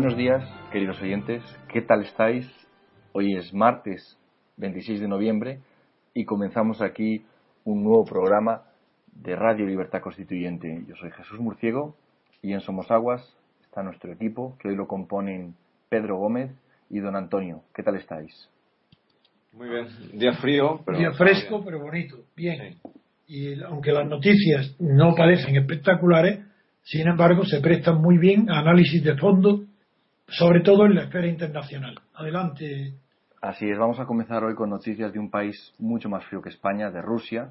Buenos días, queridos oyentes. ¿Qué tal estáis? Hoy es martes 26 de noviembre y comenzamos aquí un nuevo programa de Radio Libertad Constituyente. Yo soy Jesús Murciego y en Somos Aguas está nuestro equipo, que hoy lo componen Pedro Gómez y Don Antonio. ¿Qué tal estáis? Muy bien. Día frío, pero. Día fresco, pero bonito. Bien. Y aunque las noticias no parecen espectaculares, sin embargo, se prestan muy bien a análisis de fondo sobre todo en la esfera internacional. Adelante. Así es, vamos a comenzar hoy con noticias de un país mucho más frío que España, de Rusia,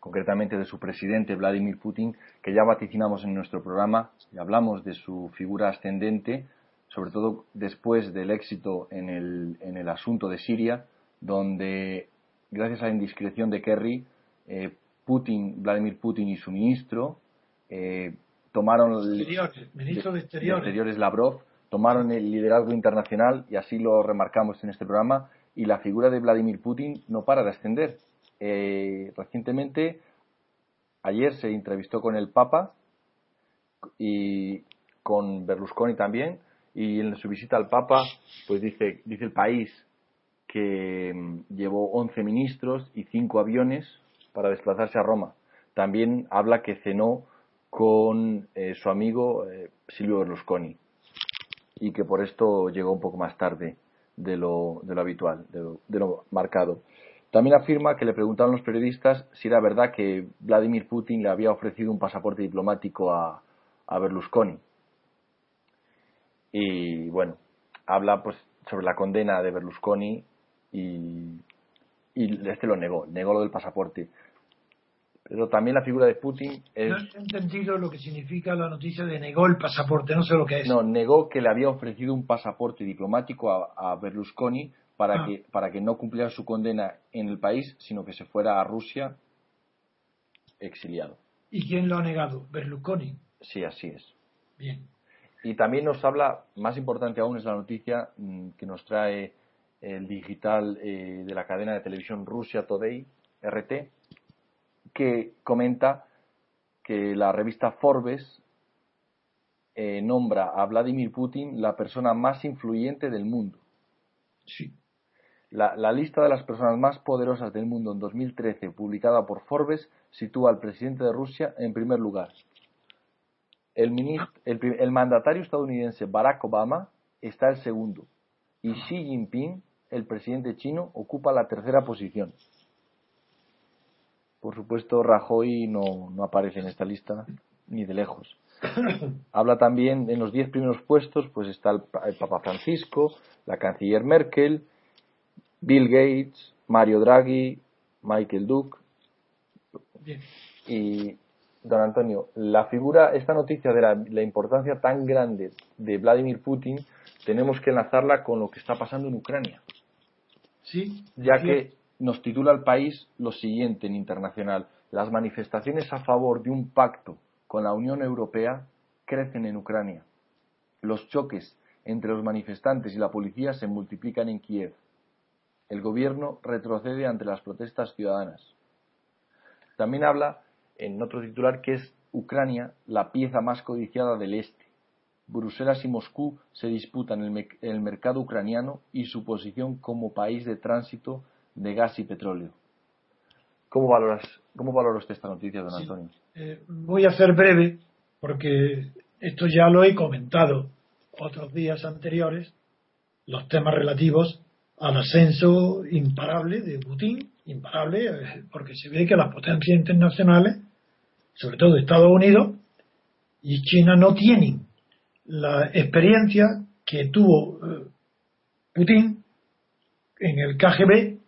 concretamente de su presidente Vladimir Putin, que ya vaticinamos en nuestro programa y hablamos de su figura ascendente, sobre todo después del éxito en el, en el asunto de Siria, donde, gracias a la indiscreción de Kerry, eh, Putin, Vladimir Putin y su ministro eh, tomaron el ministro de Exteriores. de Exteriores Lavrov tomaron el liderazgo internacional y así lo remarcamos en este programa y la figura de Vladimir Putin no para de ascender. Eh, recientemente, ayer se entrevistó con el Papa y con Berlusconi también y en su visita al Papa pues dice, dice el país que mm, llevó 11 ministros y 5 aviones para desplazarse a Roma. También habla que cenó con eh, su amigo eh, Silvio Berlusconi y que por esto llegó un poco más tarde de lo, de lo habitual, de lo, marcado. También afirma que le preguntaron los periodistas si era verdad que Vladimir Putin le había ofrecido un pasaporte diplomático a, a Berlusconi. Y bueno, habla pues sobre la condena de Berlusconi y, y este lo negó, negó lo del pasaporte. Pero también la figura de Putin es... No he entendido lo que significa la noticia de negó el pasaporte, no sé lo que es. No, negó que le había ofrecido un pasaporte diplomático a, Berlusconi para, ah. que, para que no cumpliera su condena en el país, sino que se fuera a Rusia exiliado. ¿Y quién lo ha negado? ¿Berlusconi? Sí, así es. Bien. Y también nos habla, más importante aún es la noticia mm, que nos trae el digital eh, de la cadena de televisión Rusia Today, RT, que comenta que la revista Forbes eh, nombra a Vladimir Putin la persona más influyente del mundo. Sí. La, lista de las personas más poderosas del mundo en 2013, publicada por Forbes, sitúa al presidente de Rusia en primer lugar. El, el mandatario estadounidense Barack Obama está el segundo y Xi Jinping, el presidente chino, ocupa la tercera posición. Por supuesto, Rajoy no, no aparece en esta lista ni de lejos. Habla también en los diez primeros puestos, pues está el, Papa Francisco, la canciller Merkel, Bill Gates, Mario Draghi, Michael Duke. Y, don Antonio, la figura, esta noticia de la, la, importancia tan grande de Vladimir Putin tenemos que enlazarla con lo que está pasando en Ucrania. Sí. Ya que nos titula el país lo siguiente en internacional. Las manifestaciones a favor de un pacto con la Unión Europea crecen en Ucrania. Los choques entre los manifestantes y la policía se multiplican en Kiev. El gobierno retrocede ante las protestas ciudadanas. También habla en otro titular que es Ucrania la pieza más codiciada del este. Bruselas y Moscú se disputan el, mercado ucraniano y su posición como país de tránsito de gas y petróleo. ¿Cómo valoras, cómo valora usted esta noticia, don Antonio? Eh, voy a ser breve porque esto ya lo he comentado otros días anteriores, los temas relativos al ascenso imparable de Putin, imparable eh, porque se ve que las potencias internacionales, sobre todo Estados Unidos y China, no tienen la experiencia que tuvo eh, Putin en el KGB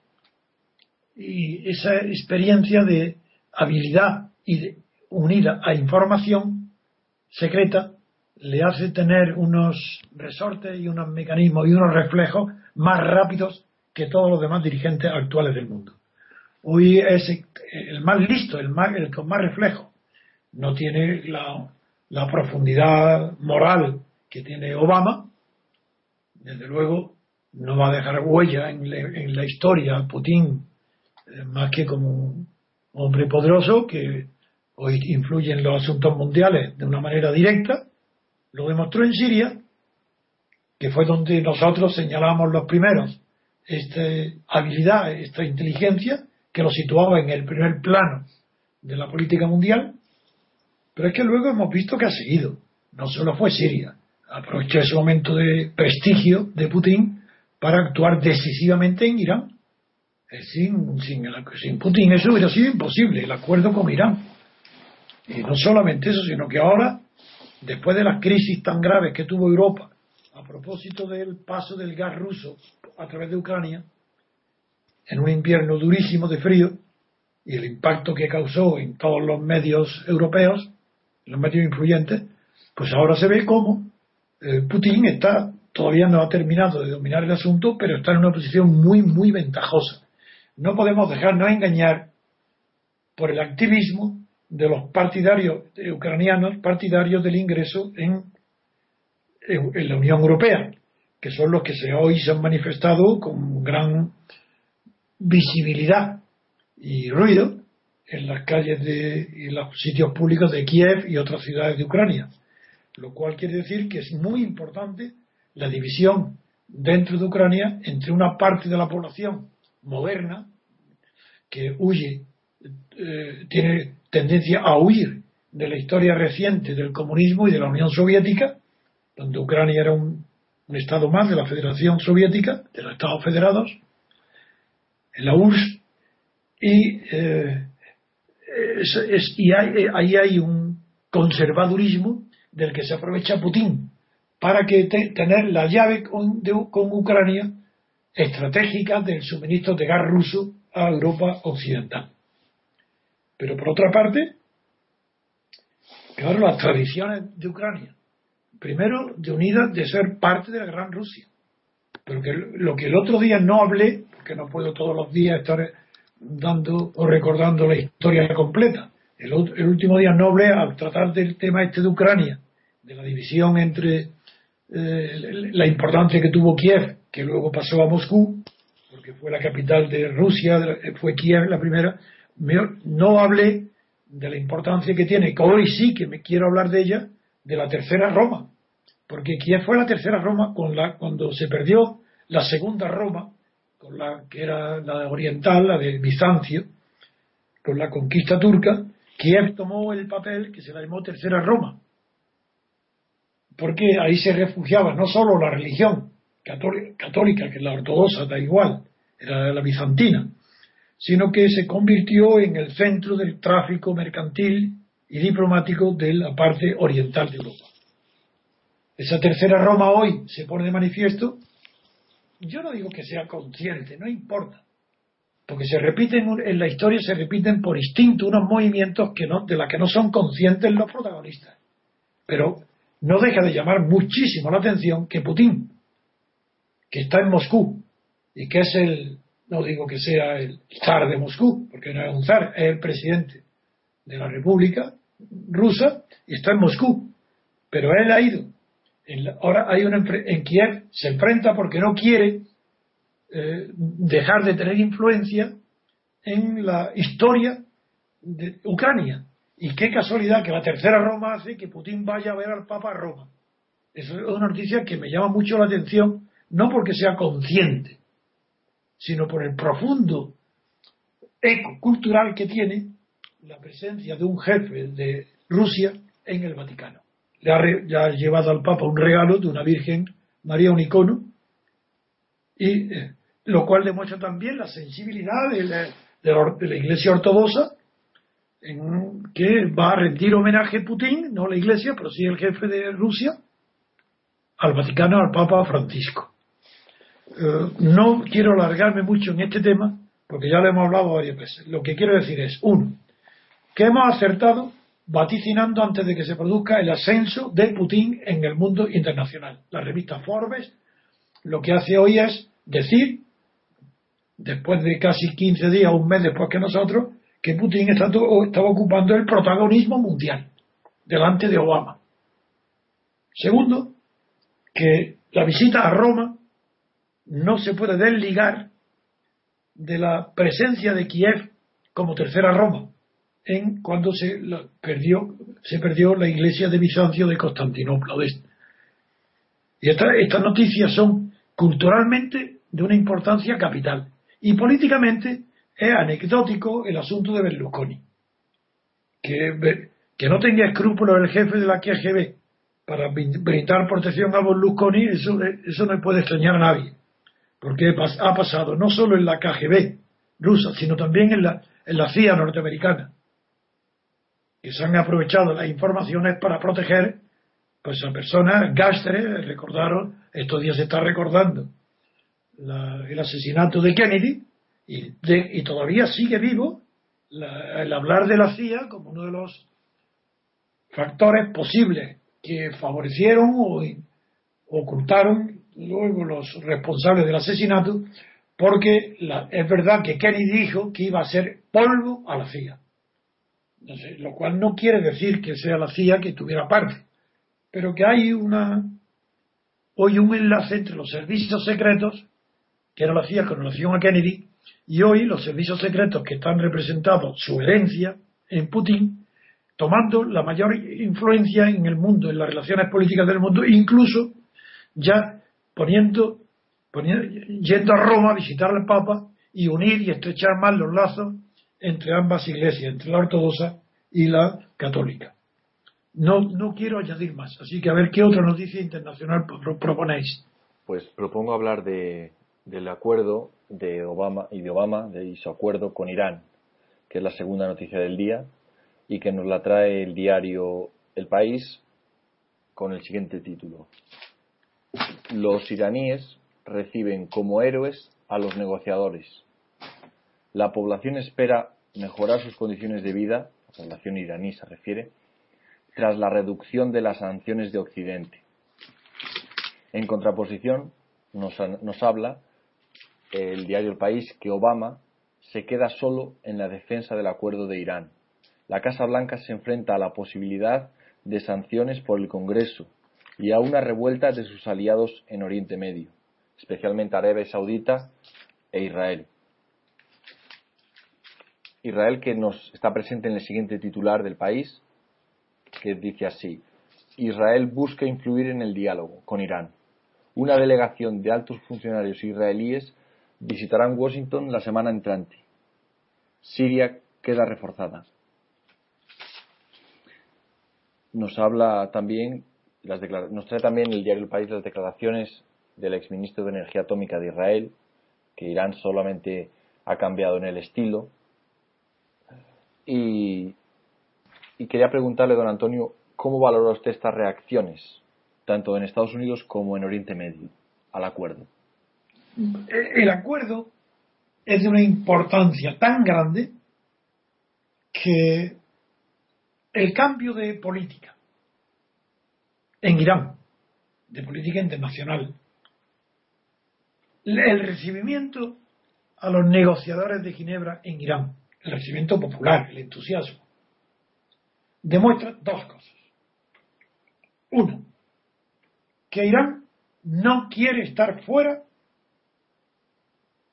y esa experiencia de habilidad y unida a información secreta le hace tener unos resortes y unos mecanismos y unos reflejos más rápidos que todos los demás dirigentes actuales del mundo. Hoy es el más listo, el, más, el con más reflejo. No tiene la, la profundidad moral que tiene Obama. Desde luego, no va a dejar huella en, en la historia Putin más que como un hombre poderoso que hoy influye en los asuntos mundiales de una manera directa, lo demostró en Siria, que fue donde nosotros señalamos los primeros esta habilidad, esta inteligencia, que lo situaba en el primer plano de la política mundial, pero es que luego hemos visto que ha seguido. No solo fue Siria, aprovechó ese momento de prestigio de Putin para actuar decisivamente en Irán sin, sin, Putin eso hubiera sido imposible, el acuerdo con Irán. Y no solamente eso, sino que ahora, después de las crisis tan graves que tuvo Europa, a propósito del paso del gas ruso a través de Ucrania, en un invierno durísimo de frío, y el impacto que causó en todos los medios europeos, los medios influyentes, pues ahora se ve como eh, Putin está, todavía no ha terminado de dominar el asunto, pero está en una posición muy, muy ventajosa no podemos dejarnos engañar por el activismo de los partidarios ucranianos, partidarios del ingreso en, en, la Unión Europea, que son los que se, hoy se han manifestado con gran visibilidad y ruido en las calles de, y los sitios públicos de Kiev y otras ciudades de Ucrania. Lo cual quiere decir que es muy importante la división dentro de Ucrania entre una parte de la población moderna que huye, eh, tiene tendencia a huir de la historia reciente del comunismo y de la Unión Soviética, donde Ucrania era un, estado más de la Federación Soviética, de los Estados Federados, en la URSS, y, eh, y ahí hay un conservadurismo del que se aprovecha Putin para que tener la llave con Ucrania estratégica del suministro de gas ruso a Europa occidental. Pero por otra parte, claro, las tradiciones de Ucrania, primero de unida de ser parte de la Gran Rusia, pero que lo que el otro día no hablé, porque no puedo todos los días estar dando o recordando la historia completa, el, último día no hablé al tratar del tema este de Ucrania, de la división entre eh, la importancia que tuvo Kiev que luego pasó a Moscú, porque fue la capital de Rusia, fue Kiev la primera, no hablé de la importancia que tiene, que hoy sí que me quiero hablar de ella, de la tercera Roma, porque Kiev fue la tercera Roma con la, cuando se perdió la segunda Roma, con la que era la oriental, la de Bizancio, con la conquista turca, Kiev tomó el papel que se la llamó tercera Roma, porque ahí se refugiaba no solo la religión, católica, que la ortodoxa, da igual, era la bizantina, sino que se convirtió en el centro del tráfico mercantil y diplomático de la parte oriental de Europa. Esa tercera Roma hoy se pone de manifiesto. Yo no digo que sea consciente, no importa, porque se repiten en la historia se repiten por instinto unos movimientos que no, de los que no son conscientes los protagonistas. Pero no deja de llamar muchísimo la atención que Putin que está en Moscú y que es el, no digo que sea el zar de Moscú, porque no es un zar, es el presidente de la República rusa y está en Moscú. Pero él ha ido. ahora hay una en Kiev se enfrenta porque no quiere eh, dejar de tener influencia en la historia de Ucrania. Y qué casualidad que la tercera Roma hace que Putin vaya a ver al Papa a Roma. Eso es una noticia que me llama mucho la atención, no porque sea consciente, sino por el profundo eco cultural que tiene la presencia de un jefe de Rusia en el Vaticano. Le ha, llevado al Papa un regalo de una Virgen María, un icono, y eh, lo cual demuestra también la sensibilidad de la, Iglesia Ortodoxa, en, que va a rendir homenaje a Putin, no la Iglesia, pero sí el jefe de Rusia, al Vaticano, al Papa Francisco. Eh, no quiero alargarme mucho en este tema, porque ya lo hemos hablado varias veces. Lo que quiero decir es, uno, que hemos acertado vaticinando antes de que se produzca el ascenso de Putin en el mundo internacional. La revista Forbes lo que hace hoy es decir, después de casi 15 días, un mes después que nosotros, que Putin estaba ocupando el protagonismo mundial delante de Obama. Segundo, que la visita a Roma no se puede desligar de la presencia de Kiev como tercera Roma en cuando se perdió se perdió la iglesia de Bizancio de Constantinopla y estas noticias son culturalmente de una importancia capital y políticamente es anecdótico el asunto de Berlusconi que, no tenga escrúpulos el jefe de la KGB para brindar protección a Berlusconi eso, no puede extrañar a nadie porque ha pasado no solo en la KGB rusa sino también en la, en la CIA norteamericana que se han aprovechado las informaciones para proteger pues a personas, Gastre, recordaron, estos días se está recordando el asesinato de Kennedy y, todavía sigue vivo el hablar de la CIA como uno de los factores posibles que favorecieron o ocultaron luego los responsables del asesinato porque es verdad que Kennedy dijo que iba a ser polvo a la CIA. Lo cual no quiere decir que sea la CIA que tuviera parte, pero que hay una hoy un enlace entre los servicios secretos, que era la CIA con relación a Kennedy, y hoy los servicios secretos que están representados, su herencia en Putin, tomando la mayor influencia en el mundo, en las relaciones políticas del mundo, incluso ya poniendo, poniendo yendo a Roma a visitar al Papa y unir y estrechar más los lazos entre ambas iglesias, entre la ortodoxa y la católica. No, no quiero añadir más, así que a ver qué otra noticia internacional proponéis. Pues propongo hablar de, del acuerdo de Obama y de Obama, de su acuerdo con Irán, que es la segunda noticia del día y que nos la trae el diario El País con el siguiente título. Los iraníes reciben como héroes a los negociadores la población espera mejorar sus condiciones de vida, la población iraní se refiere, tras la reducción de las sanciones de Occidente. En contraposición, nos, nos habla el diario El País que Obama se queda solo en la defensa del acuerdo de Irán. La Casa Blanca se enfrenta a la posibilidad de sanciones por el Congreso y a una revuelta de sus aliados en Oriente Medio, especialmente Arabia Saudita e Israel. Israel que nos está presente en el siguiente titular del país, que dice así, Israel busca influir en el diálogo con Irán. Una delegación de altos funcionarios israelíes visitarán Washington la semana entrante. Siria queda reforzada. Nos habla también, nos trae también el diario El País las declaraciones del exministro de Energía Atómica de Israel, que Irán solamente ha cambiado en el estilo, y, quería preguntarle, don Antonio, ¿cómo valora usted estas reacciones, tanto en Estados Unidos como en Oriente Medio, al acuerdo? El acuerdo es de una importancia tan grande que el cambio de política en Irán, de política internacional, el recibimiento a los negociadores de Ginebra en Irán, el recibimiento popular, el entusiasmo, demuestra dos cosas. Uno, que Irán no quiere estar fuera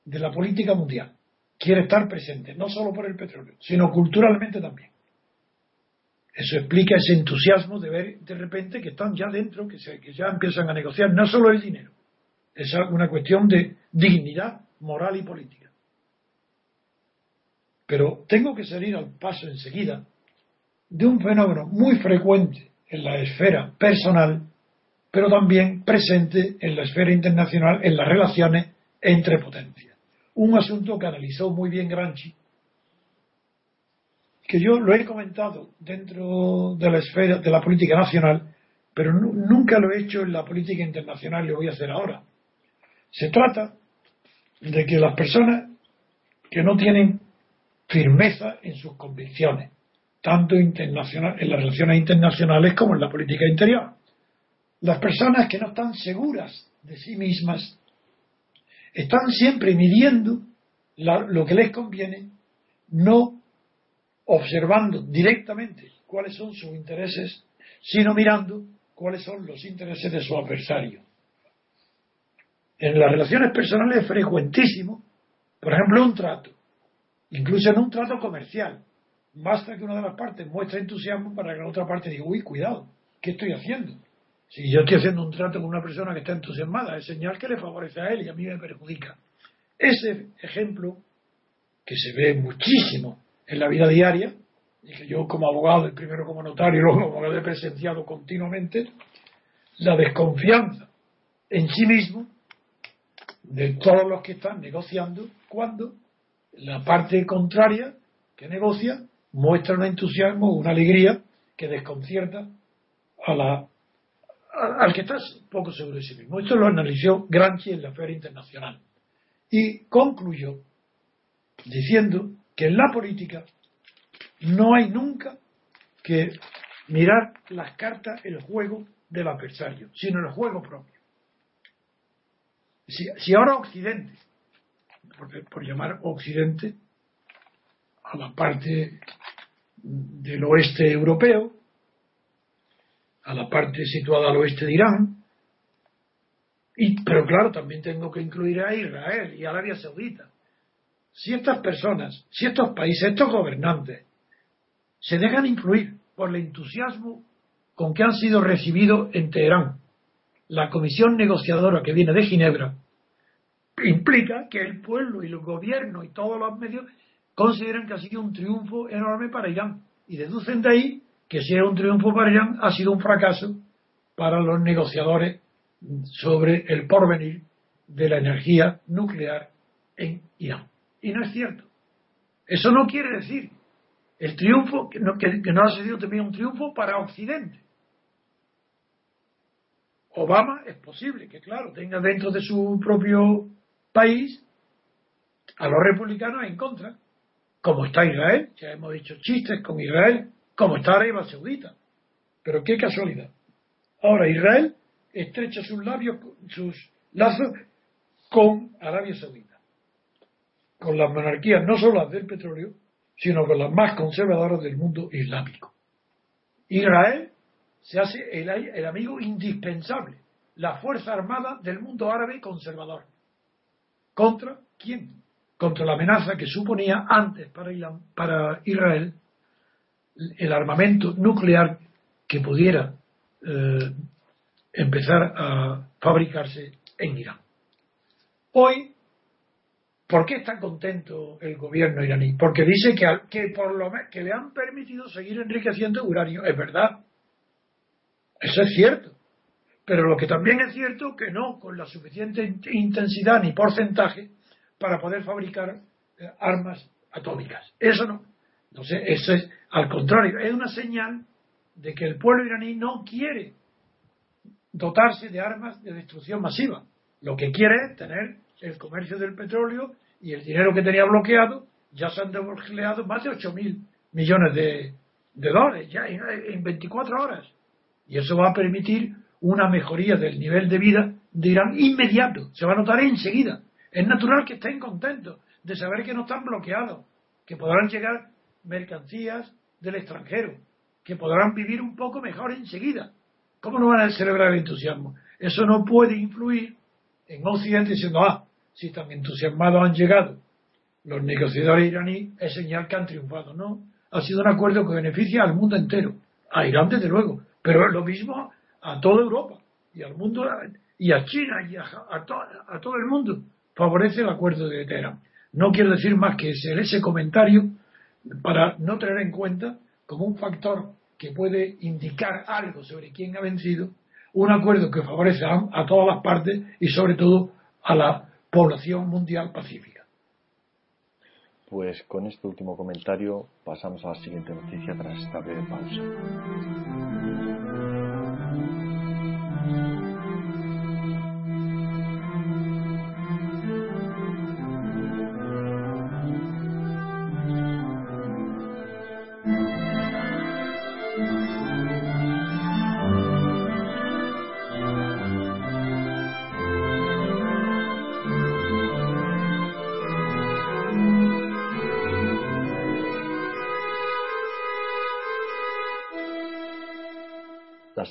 de la política mundial, quiere estar presente, no solo por el petróleo, sino culturalmente también. Eso explica ese entusiasmo de ver de repente que están ya dentro, que, ya empiezan a negociar no solo el dinero, es una cuestión de dignidad moral y política. Pero tengo que salir al paso enseguida de un fenómeno muy frecuente en la esfera personal, pero también presente en la esfera internacional, en las relaciones entre potencias. Un asunto que analizó muy bien Granchi, que yo lo he comentado dentro de la esfera de la política nacional, pero nunca lo he hecho en la política internacional lo voy a hacer ahora. Se trata de que las personas que no tienen firmeza en sus convicciones, tanto internacional, en las relaciones internacionales como en la política interior, las personas que no están seguras de sí mismas, están siempre midiendo lo que les conviene, no observando directamente cuáles son sus intereses, sino mirando cuáles son los intereses de su adversario en las relaciones personales es frecuentísimo, por ejemplo, un trato, incluso en un trato comercial. Basta que una de las partes muestre entusiasmo para que la otra parte diga, uy, cuidado, ¿qué estoy haciendo? Si yo estoy haciendo un trato con una persona que está entusiasmada, es señal que le favorece a él y a mí me perjudica. Ese ejemplo, que se ve muchísimo en la vida diaria, y que yo como abogado, y primero como notario y luego como abogado he presenciado continuamente, la desconfianza en sí mismo de todos los que están negociando cuando la parte contraria que negocia muestra un entusiasmo, una alegría que desconcierta a la, al que está poco seguro de sí mismo. Esto lo analizó Gramsci en la Feria Internacional y concluyó diciendo que en la política no hay nunca que mirar las cartas, el juego del adversario, sino el juego propio. Si, ahora Occidente, por, llamar Occidente a la parte del oeste europeo, a la parte situada al oeste de Irán, y, pero claro, también tengo que incluir a Israel y a Arabia Saudita. Si estas personas, si estos países, estos gobernantes, se dejan influir por el entusiasmo con que han sido recibidos en Teherán, la comisión negociadora que viene de Ginebra implica que el pueblo y el gobierno y todos los medios consideran que ha sido un triunfo enorme para Irán y deducen de ahí que si es un triunfo para Irán ha sido un fracaso para los negociadores sobre el porvenir de la energía nuclear en Irán. Y no es cierto. Eso no quiere decir el triunfo, que no, que no ha sido también un triunfo para Occidente. Obama es posible que, claro, tenga dentro de su propio país a los republicanos en contra, como está Israel, ya hemos dicho chistes con Israel, como está Arabia Saudita. Pero qué casualidad. Ahora Israel estrecha sus labios, sus lazos con Arabia Saudita, con las monarquías no solo las del petróleo, sino con las más conservadoras del mundo islámico. Israel se hace el, el amigo indispensable, la fuerza armada del mundo árabe conservador. ¿Contra quién? Contra la amenaza que suponía antes para, para Israel el armamento nuclear que pudiera eh, empezar a fabricarse en Irán. Hoy, ¿por qué está contento el gobierno iraní? Porque dice que, que, por lo, que le han permitido seguir enriqueciendo uranio. Es verdad. Eso es cierto. Pero lo que también es cierto que no con la suficiente intensidad ni porcentaje para poder fabricar eh, armas atómicas. Eso no. Entonces, eso es, al contrario, es una señal de que el pueblo iraní no quiere dotarse de armas de destrucción masiva. Lo que quiere es tener el comercio del petróleo y el dinero que tenía bloqueado, ya se han desbloqueado más de 8 mil millones de, dólares, ya en 24 horas. Y eso va a permitir una mejoría del nivel de vida de Irán inmediato, se va a notar enseguida. Es natural que estén contentos de saber que no están bloqueados, que podrán llegar mercancías del extranjero, que podrán vivir un poco mejor enseguida. ¿Cómo no van a celebrar el entusiasmo? Eso no puede influir en Occidente diciendo, ah, si tan entusiasmados han llegado los negociadores iraníes, es señal que han triunfado. No, ha sido un acuerdo que beneficia al mundo entero, a Irán desde luego, pero es lo mismo a toda Europa y al mundo y a China y a, a todo el mundo. Favorece el acuerdo de Teherán. No quiero decir más que ese comentario para no tener en cuenta como un factor que puede indicar algo sobre quién ha vencido, un acuerdo que favorece a, todas las partes y sobre todo a la población mundial pacífica. Pues con este último comentario pasamos a la siguiente noticia tras esta breve pausa.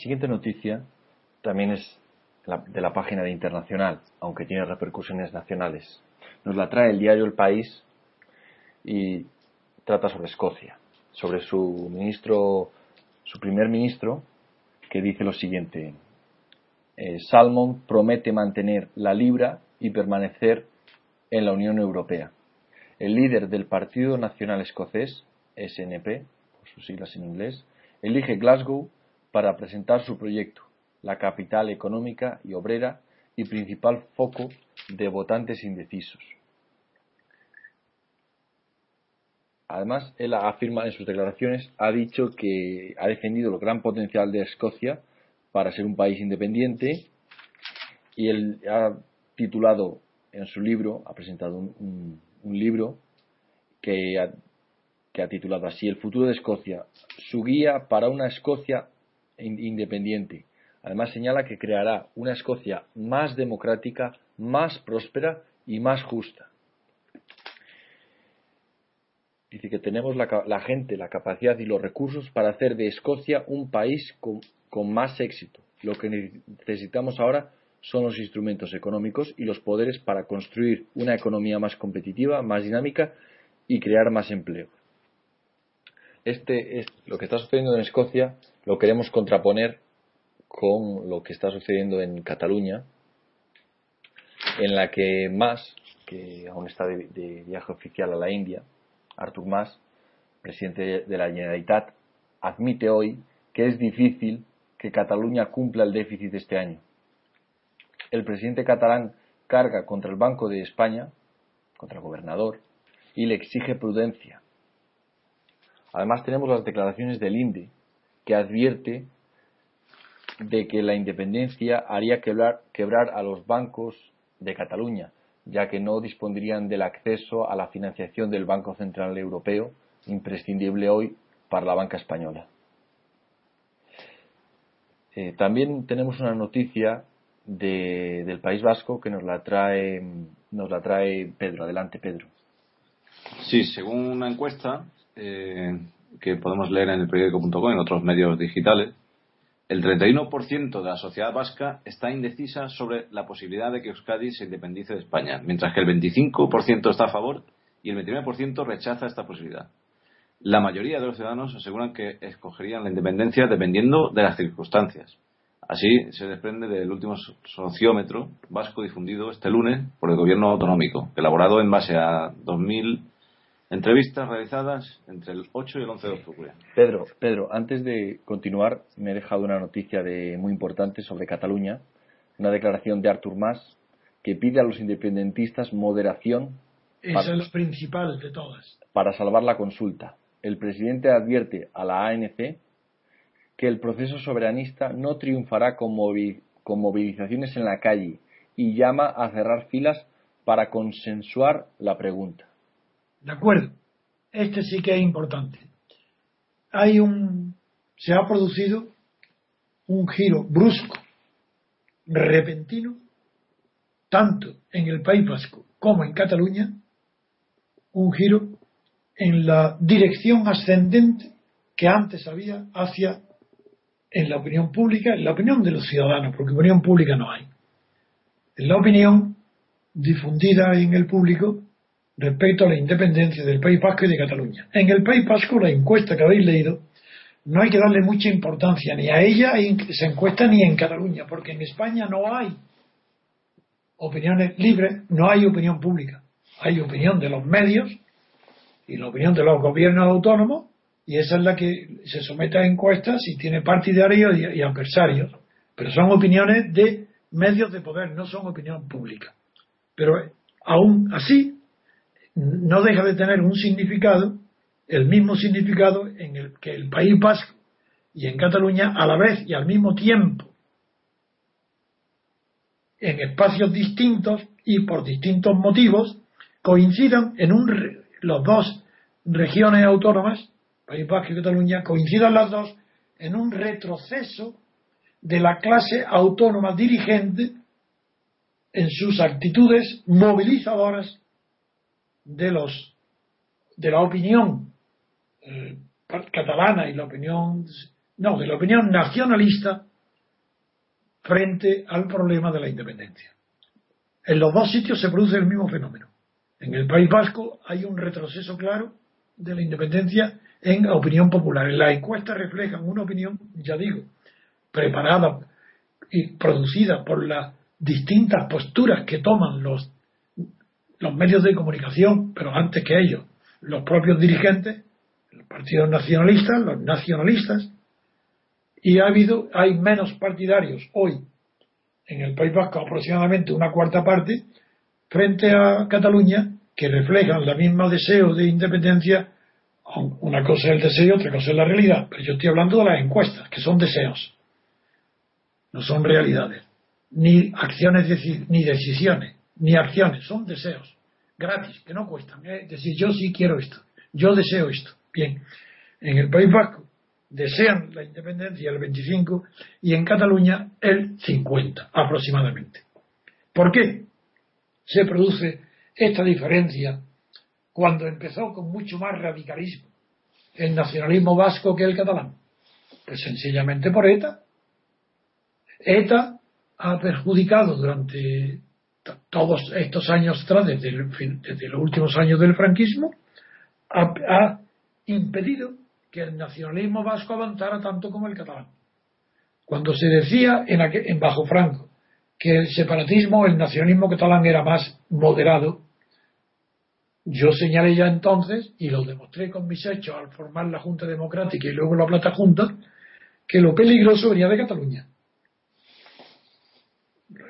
Siguiente noticia también es de la página de Internacional, aunque tiene repercusiones nacionales. Nos la trae el diario El País y trata sobre Escocia, sobre su ministro, su primer ministro, que dice lo siguiente: eh, Salmon promete mantener la libra y permanecer en la Unión Europea. El líder del Partido Nacional Escocés, SNP, por sus siglas en inglés, elige Glasgow para presentar su proyecto, la capital económica y obrera y principal foco de votantes indecisos. Además, él afirma en sus declaraciones, ha dicho que ha defendido el gran potencial de Escocia para ser un país independiente y él ha titulado en su libro, ha presentado un, libro que que ha titulado así El futuro de Escocia, su guía para una Escocia independiente. Además señala que creará una Escocia más democrática, más próspera y más justa. Dice que tenemos la, gente, la capacidad y los recursos para hacer de Escocia un país con, con más éxito. Lo que necesitamos ahora son los instrumentos económicos y los poderes para construir una economía más competitiva, más dinámica y crear más empleo. Este es lo que está sucediendo en Escocia lo queremos contraponer con lo que está sucediendo en Cataluña, en la que Mas, que aún está de, viaje oficial a la India, Artur Mas, presidente de la Generalitat, admite hoy que es difícil que Cataluña cumpla el déficit este año. El presidente catalán carga contra el Banco de España, contra el gobernador, y le exige prudencia. Además tenemos las declaraciones del INDE, que advierte de que la independencia haría quebrar, quebrar a los bancos de Cataluña, ya que no dispondrían del acceso a la financiación del Banco Central Europeo, imprescindible hoy para la banca española. Eh, también tenemos una noticia del País Vasco que nos la trae nos la trae Pedro. Adelante, Pedro. Sí, según una encuesta eh, que podemos leer en el periódico.com y en otros medios digitales, el 31% de la sociedad vasca está indecisa sobre la posibilidad de que Euskadi se independice de España, mientras que el 25% está a favor y el 29% rechaza esta posibilidad. La mayoría de los ciudadanos aseguran que escogerían la independencia dependiendo de las circunstancias. Así se desprende del último sociómetro vasco difundido este lunes por el Gobierno autonómico, elaborado en base a 2000 Entrevistas realizadas entre el 8 y el 11 de octubre. Pedro, Pedro, antes de continuar, me he dejado una noticia de, muy importante sobre Cataluña, una declaración de Artur Mas que pide a los independentistas moderación. Esa es la principal de todas. Para salvar la consulta. El presidente advierte a la ANC que el proceso soberanista no triunfará con movilizaciones en la calle y llama a cerrar filas para consensuar la pregunta. ¿De acuerdo? Este sí que es importante. Hay un. Se ha producido un giro brusco, repentino, tanto en el País Vasco como en Cataluña, un giro en la dirección ascendente que antes había hacia en la opinión pública, en la opinión de los ciudadanos, porque opinión pública no hay. En la opinión difundida en el público respecto a la independencia del País Vasco y de Cataluña. En el País Vasco, la encuesta que habéis leído, no hay que darle mucha importancia ni a ella se encuesta ni en Cataluña, porque en España no hay opiniones libres, no hay opinión pública. Hay opinión de los medios y la opinión de los gobiernos autónomos, y esa es la que se somete a encuestas y tiene partidarios y, adversarios. Pero son opiniones de medios de poder, no son opinión pública. Pero aún así, no deja de tener un significado, el mismo significado en el que el País Vasco y en Cataluña a la vez y al mismo tiempo, en espacios distintos y por distintos motivos, coincidan en un, los dos regiones autónomas, País Vasco y Cataluña, coincidan las dos en un retroceso de la clase autónoma dirigente en sus actitudes movilizadoras de los de la opinión eh, catalana y la opinión no de la opinión nacionalista frente al problema de la independencia. En los dos sitios se produce el mismo fenómeno. En el País Vasco hay un retroceso claro de la independencia en opinión popular. En las encuestas reflejan una opinión, ya digo, preparada y producida por las distintas posturas que toman los, los medios de comunicación, pero antes que ellos, los propios dirigentes, los partidos nacionalistas, los nacionalistas, y ha habido, hay menos partidarios hoy en el País Vasco, aproximadamente una cuarta parte, frente a Cataluña, que reflejan la misma deseo de independencia. Una cosa es el deseo, otra cosa es la realidad. Pero yo estoy hablando de las encuestas, que son deseos, no son realidades, ni acciones, ni decisiones, ni acciones, son deseos, gratis, que no cuestan. Es decir, yo sí quiero esto, yo deseo esto. Bien, en el País Vasco desean la independencia el 25 y en Cataluña el 50 aproximadamente. ¿Por qué se produce esta diferencia cuando empezó con mucho más radicalismo el nacionalismo vasco que el catalán? Pues sencillamente por ETA. ETA ha perjudicado durante todos estos años atrás, desde, los últimos años del franquismo, ha impedido que el nacionalismo vasco avanzara tanto como el catalán. Cuando se decía en, en Bajo Franco que el separatismo, el nacionalismo catalán era más moderado, yo señalé ya entonces, y lo demostré con mis hechos al formar la Junta Democrática y luego la Plata Junta, que lo peligroso venía de Cataluña.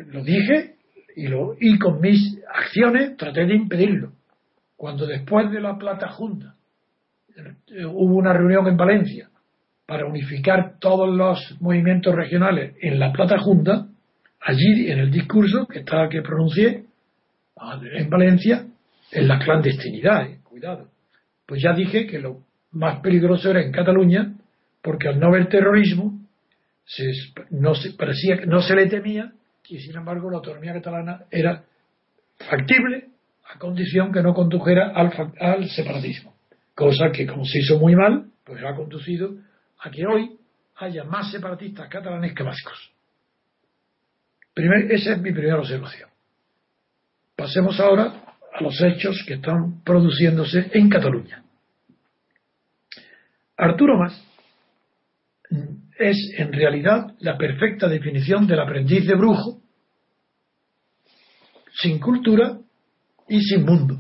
Lo dije y, lo, y con mis acciones traté de impedirlo. Cuando después de la Plata Junta hubo una reunión en Valencia para unificar todos los movimientos regionales en la Plata Junta, allí en el discurso que estaba que pronuncié en Valencia, en la clandestinidad, eh, cuidado. Pues ya dije que lo más peligroso era en Cataluña, porque al no haber terrorismo, no, se, parecía, no se le temía, y sin embargo la autonomía catalana era factible a condición que no condujera al separatismo cosa que como se hizo muy mal, pues ha conducido a que hoy haya más separatistas catalanes que vascos. esa es mi primera observación. Pasemos ahora a los hechos que están produciéndose en Cataluña. Arturo Mas es en realidad la perfecta definición del aprendiz de brujo, sin cultura y sin mundo.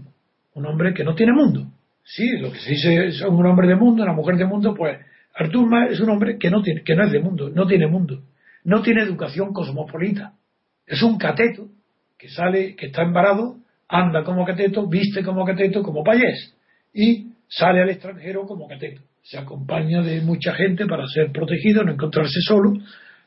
Un hombre que no tiene mundo. Sí, lo que se dice es un hombre de mundo, una mujer de mundo, pues Artur Mas es un hombre que no, tiene, que no es de mundo, no tiene mundo, no tiene educación cosmopolita. Es un cateto que sale, que está embarado, anda como cateto, viste como cateto, como payés, y sale al extranjero como cateto. Se acompaña de mucha gente para ser protegido, no encontrarse solo,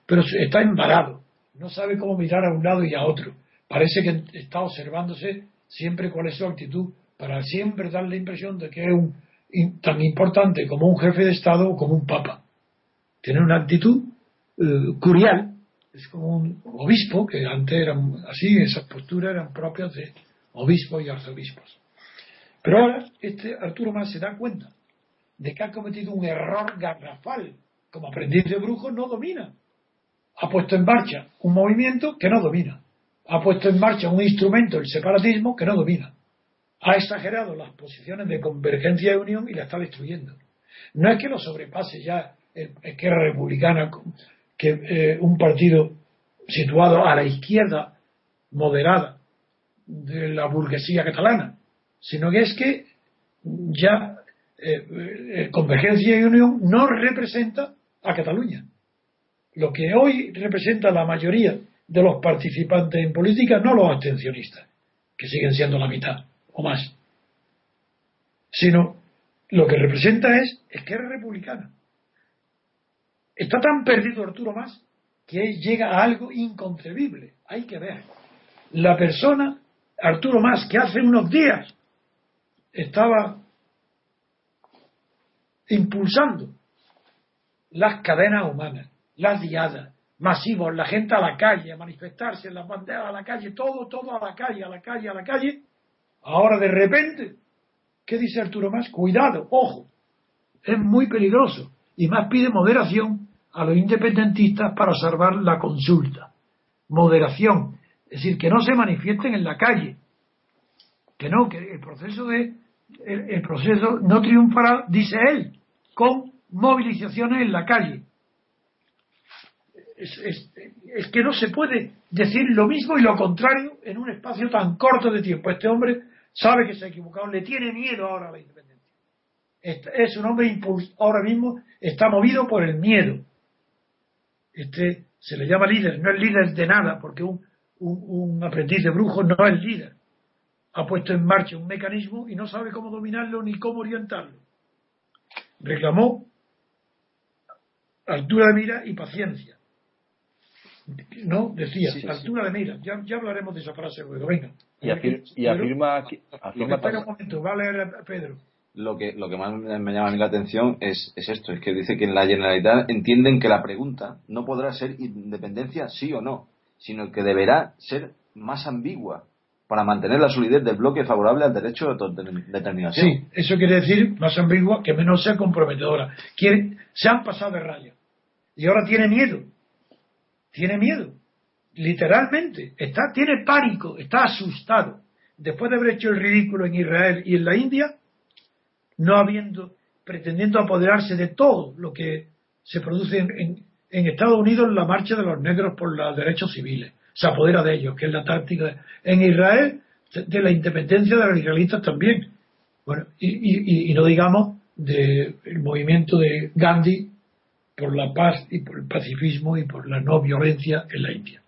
pero está embarado, no sabe cómo mirar a un lado y a otro. Parece que está observándose siempre cuál es su actitud para siempre dar la impresión de que es un, tan importante como un jefe de Estado o como un papa. Tiene una actitud eh, curial es como un obispo, que antes eran así, esas posturas eran propias de obispos y arzobispos. Pero ahora este Arturo Más se da cuenta de que ha cometido un error garrafal. Como aprendiz de brujo no domina. Ha puesto en marcha un movimiento que no domina. Ha puesto en marcha un instrumento, el separatismo, que no domina. Ha exagerado las posiciones de convergencia y unión y la está destruyendo. No es que lo sobrepase ya Esquerra Republicana, que eh, un partido situado a la izquierda moderada de la burguesía catalana, sino que es que ya eh, eh, Convergencia y Unión no representa a Cataluña. Lo que hoy representa la mayoría de los participantes en política, no los abstencionistas, que siguen siendo la mitad o más, sino lo que representa es Esquerra Republicana. Está tan perdido Arturo Más que llega a algo inconcebible. Hay que ver. La persona, Arturo Más, que hace unos días estaba impulsando las cadenas humanas, las diadas, masivos, la gente a la calle, a manifestarse, las banderas a la calle, todo, todo a la calle, a la calle, a la calle. Ahora de repente, ¿qué dice Arturo Más? Cuidado, ojo, es muy peligroso. Y más pide moderación a los independentistas para salvar la consulta. Moderación. Es decir, que no se manifiesten en la calle. Que no, que el proceso de el, proceso no triunfará, dice él, con movilizaciones en la calle. Es, que no se puede decir lo mismo y lo contrario en un espacio tan corto de tiempo. Este hombre sabe que se ha equivocado, le tiene miedo ahora a la independencia. Es un hombre ahora mismo está movido por el miedo este se le llama líder, no es líder de nada, porque un, un, aprendiz de brujo no es líder. Ha puesto en marcha un mecanismo y no sabe cómo dominarlo ni cómo orientarlo. Reclamó altura de mira y paciencia. No, decía, altura de mira. Ya, ya, hablaremos de esa frase luego. Venga. Y, afirma, Espera un momento, va a leer Pedro lo que, lo que más me llama a mí la atención es, es esto, es que dice que en la Generalitat entienden que la pregunta no podrá ser independencia sí o no, sino que deberá ser más ambigua para mantener la solidez del bloque favorable al derecho de determinación. Sí, eso quiere decir más ambigua que menos sea comprometedora. Quiere, se han pasado de raya y ahora tiene miedo. Tiene miedo. Literalmente. Está, tiene pánico, está asustado. Después de haber hecho el ridículo en Israel y en la India, no habiendo, pretendiendo apoderarse de todo lo que se produce en, Estados Unidos la marcha de los negros por los derechos civiles. Se apodera de ellos, que es la táctica. En Israel, de la independencia de los israelitas también. Bueno, y, no digamos del movimiento de Gandhi por la paz y por el pacifismo y por la no violencia en la India.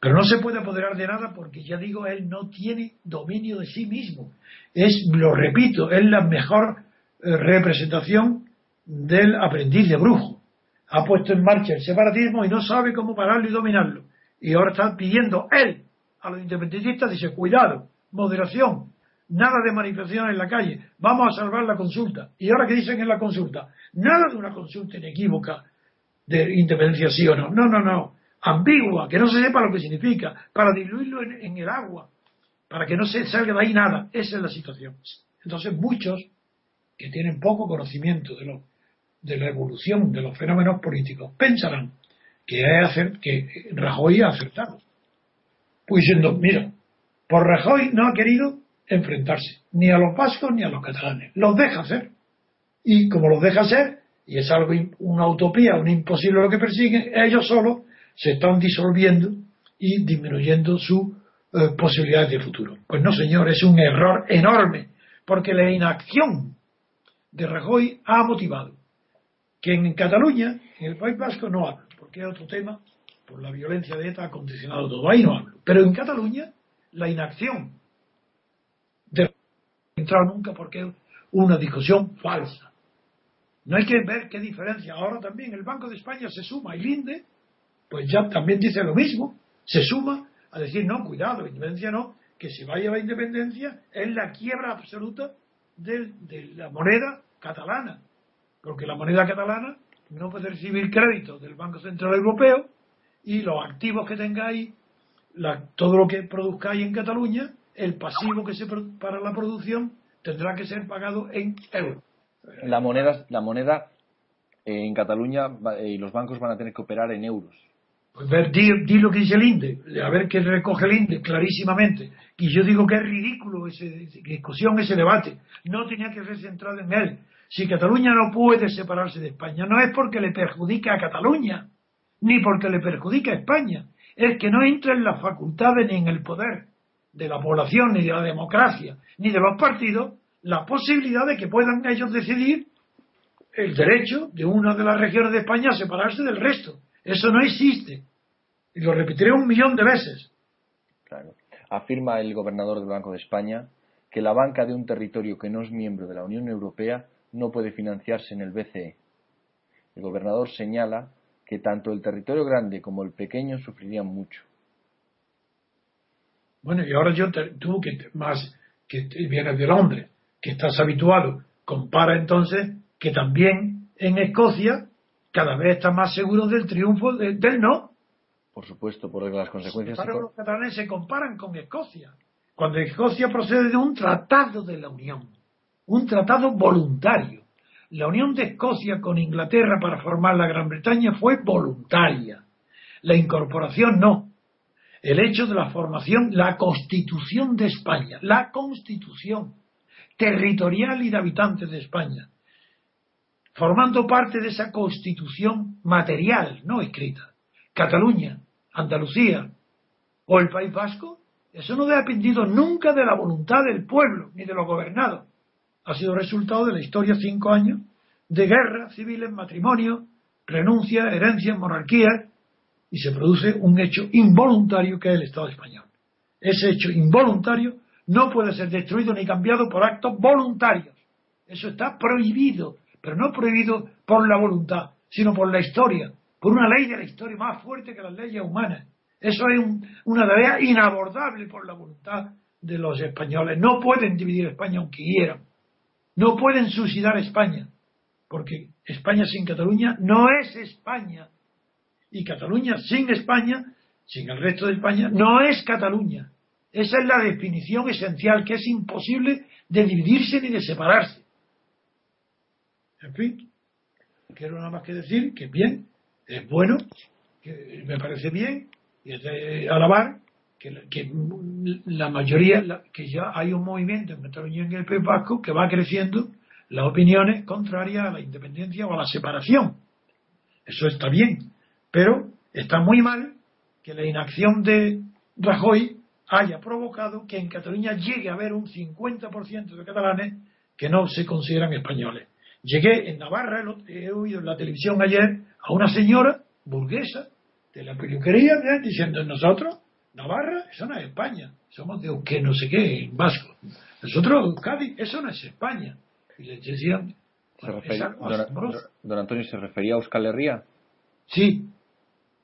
Pero no se puede apoderar de nada porque, ya digo, él no tiene dominio de sí mismo. Es, lo repito, es la mejor eh, representación del aprendiz de brujo. Ha puesto en marcha el separatismo y no sabe cómo pararlo y dominarlo. Y ahora está pidiendo él a los independentistas, dice, cuidado, moderación, nada de manifestación en la calle, vamos a salvar la consulta. Y ahora que dicen en la consulta, nada de una consulta inequívoca de independencia sí o no. No, no, no. Ambigua, que no se sepa lo que significa, para diluirlo en, en el agua, para que no se salga de ahí nada. Esa es la situación. Entonces muchos que tienen poco conocimiento de, lo, de la evolución de los fenómenos políticos pensarán que, hacer, que Rajoy ha acertado. Pues diciendo, mira, por Rajoy no ha querido enfrentarse ni a los vascos ni a los catalanes. Los deja hacer. Y como los deja hacer, y es algo, una utopía, un imposible lo que persiguen, ellos solos se están disolviendo y disminuyendo sus eh, posibilidades de futuro. Pues no, señor, es un error enorme, porque la inacción de Rajoy ha motivado que en Cataluña, en el País Vasco, no hablo, porque es otro tema, por la violencia de ETA ha condicionado todo, ahí no hablo. Pero en Cataluña, la inacción de no entrar nunca porque es una discusión falsa. No hay que ver qué diferencia. Ahora también el Banco de España se suma y Linde, pues ya también dice lo mismo, se suma a decir, no, cuidado, independencia no, que si vaya la independencia es la quiebra absoluta de, la moneda catalana, porque la moneda catalana no puede recibir crédito del Banco Central Europeo y los activos que tengáis, todo lo que produzcáis en Cataluña, el pasivo que se para la producción tendrá que ser pagado en euros. La moneda, la moneda eh, en Cataluña y los bancos van a tener que operar en euros. Pues ver, di, lo que dice el INDE, a ver qué recoge el INDE clarísimamente. Y yo digo que es ridículo esa discusión, ese debate. No tenía que ser centrado en él. Si Cataluña no puede separarse de España, no es porque le perjudique a Cataluña, ni porque le perjudique a España. Es que no entra en las facultades ni en el poder de la población, ni de la democracia, ni de los partidos, la posibilidad de que puedan ellos decidir el derecho de una de las regiones de España a separarse del resto. Eso no existe. Y lo repetiré un millón de veces. Claro. Afirma el gobernador del Banco de España que la banca de un territorio que no es miembro de la Unión Europea no puede financiarse en el BCE. El gobernador señala que tanto el territorio grande como el pequeño sufrirían mucho. Bueno, y ahora yo, tú que más que vienes de Londres, que estás habituado, compara entonces que también en Escocia cada vez está más seguro del triunfo del no. Por supuesto, por las consecuencias. los catalanes se comparan con Escocia, cuando Escocia procede de un tratado de la Unión, un tratado voluntario. La unión de Escocia con Inglaterra para formar la Gran Bretaña fue voluntaria. La incorporación no. El hecho de la formación, la constitución de España, la constitución territorial y de habitantes de España, formando parte de esa constitución material, no escrita. Cataluña, Andalucía o el País Vasco, eso no ha dependido nunca de la voluntad del pueblo ni de los gobernados. Ha sido resultado de la historia cinco años de guerras civiles, matrimonio, renuncia, herencia, monarquía, y se produce un hecho involuntario que es el Estado español. Ese hecho involuntario no puede ser destruido ni cambiado por actos voluntarios. Eso está prohibido pero no prohibido por la voluntad, sino por la historia, por una ley de la historia más fuerte que las leyes humanas. Eso es una tarea inabordable por la voluntad de los españoles. No pueden dividir España aunque quieran. No pueden suicidar España, porque España sin Cataluña no es España. Y Cataluña sin España, sin el resto de España, no es Cataluña. Esa es la definición esencial, que es imposible de dividirse ni de separarse. En fin, quiero nada más que decir que bien, es bueno, que me parece bien, y es de alabar que, la mayoría, que ya hay un movimiento en Cataluña y en el País Vasco que va creciendo las opiniones contrarias a la independencia o a la separación. Eso está bien, pero está muy mal que la inacción de Rajoy haya provocado que en Cataluña llegue a haber un 50% de catalanes que no se consideran españoles. Llegué en Navarra, he oído en la televisión ayer a una señora burguesa de la peluquería diciendo nosotros, Navarra, eso no es España, somos de que no sé qué, en vasco. Nosotros, Cádiz, eso no es España. Y le decían, don, Antonio, ¿se refería a Euskal Herria? Sí,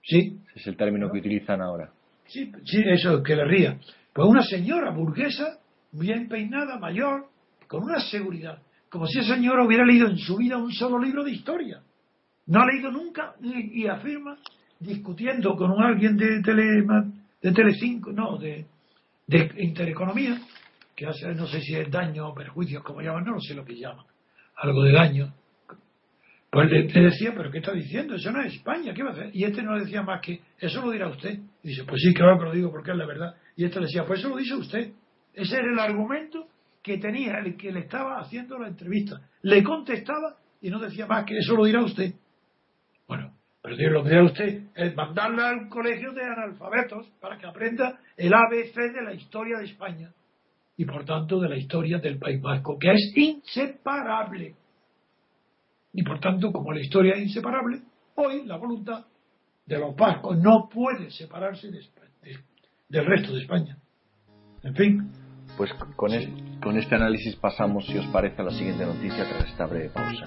sí. Ese es el término que utilizan ahora. Sí, sí, eso, Euskal Herria. Pues una señora burguesa, bien peinada, mayor, con una seguridad como si ese señor hubiera leído en su vida un solo libro de historia. No ha leído nunca y, afirma, discutiendo con alguien de Tele, de Telecinco, no, de, de Intereconomía, que hace, no sé si es daño o perjuicios, como llaman, no, sé lo que llaman, algo de daño. Pues le, decía, pero ¿qué está diciendo? Eso no es España, ¿qué va a hacer? Y este no decía más que, eso lo dirá usted. Y dice, pues sí, claro que lo digo porque es la verdad. Y este le decía, pues eso lo dice usted. Ese era el argumento que tenía el que le estaba haciendo la entrevista. Le contestaba y no decía más que eso lo dirá usted. Bueno, pero lo que dirá usted es mandarle al colegio de analfabetos para que aprenda el ABC de la historia de España y por tanto de la historia del País Vasco, que es inseparable. Y por tanto, como la historia es inseparable, hoy la voluntad de los vascos no puede separarse del resto de España. En fin. Pues con, con este análisis pasamos, si os parece, a la siguiente noticia tras esta breve pausa.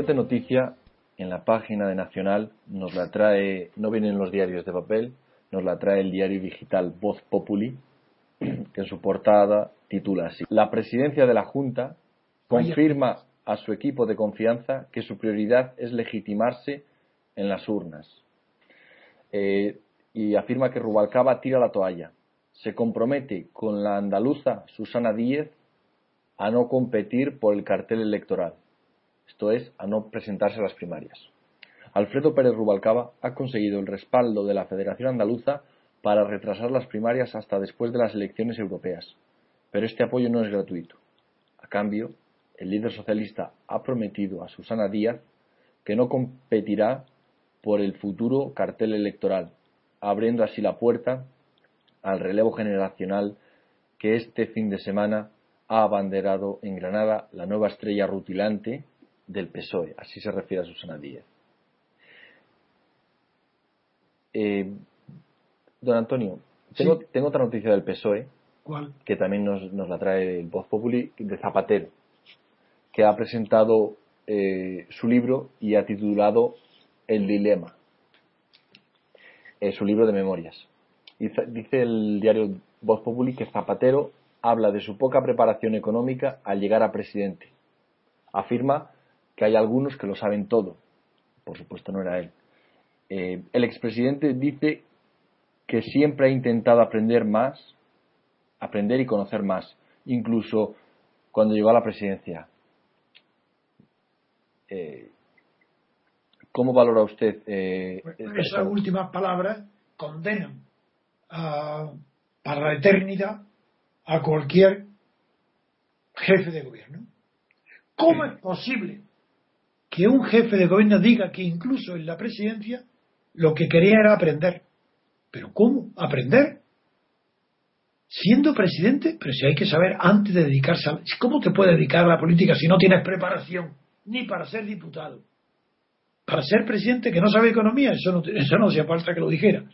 Siguiente noticia en la página de Nacional nos la trae, no viene en los diarios de papel, nos la trae el diario digital Voz Populi, que en su portada titula así. La presidencia de la Junta confirma a su equipo de confianza que su prioridad es legitimarse en las urnas. Eh, y afirma que Rubalcaba tira la toalla. Se compromete con la andaluza Susana Díez a no competir por el cartel electoral, esto es, a no presentarse a las primarias. Alfredo Pérez Rubalcaba ha conseguido el respaldo de la Federación Andaluza para retrasar las primarias hasta después de las elecciones europeas. Pero este apoyo no es gratuito. A cambio, el líder socialista ha prometido a Susana Díaz que no competirá por el futuro cartel electoral, abriendo así la puerta al relevo generacional que este fin de semana ha abanderado en Granada la nueva estrella rutilante del PSOE. Así se refiere a Susana Díaz. Eh, don Antonio, tengo, tengo, otra noticia del PSOE. ¿Cuál? Que también nos, nos la trae el Voz Populi de Zapatero, que ha presentado eh, su libro y ha titulado El Dilema. su libro de memorias. Dice, dice el diario Voz Populi que Zapatero habla de su poca preparación económica al llegar a presidente. Afirma que hay algunos que lo saben todo. Por supuesto no era él. Eh, el expresidente dice que siempre ha intentado aprender más, aprender y conocer más, incluso cuando llegó a la presidencia. Eh, ¿Cómo valora usted eh, esas últimas palabras? Condenan para la eternidad a cualquier jefe de gobierno. ¿Cómo es posible que un jefe de gobierno diga que incluso en la presidencia lo que quería era aprender. ¿Pero cómo? ¿Aprender? Siendo presidente, pero si hay que saber antes de dedicarse a... ¿Cómo te puedes dedicar a la política si no tienes preparación ni para ser diputado? Para ser presidente que no sabe economía, eso no, eso no hacía falta que lo dijera.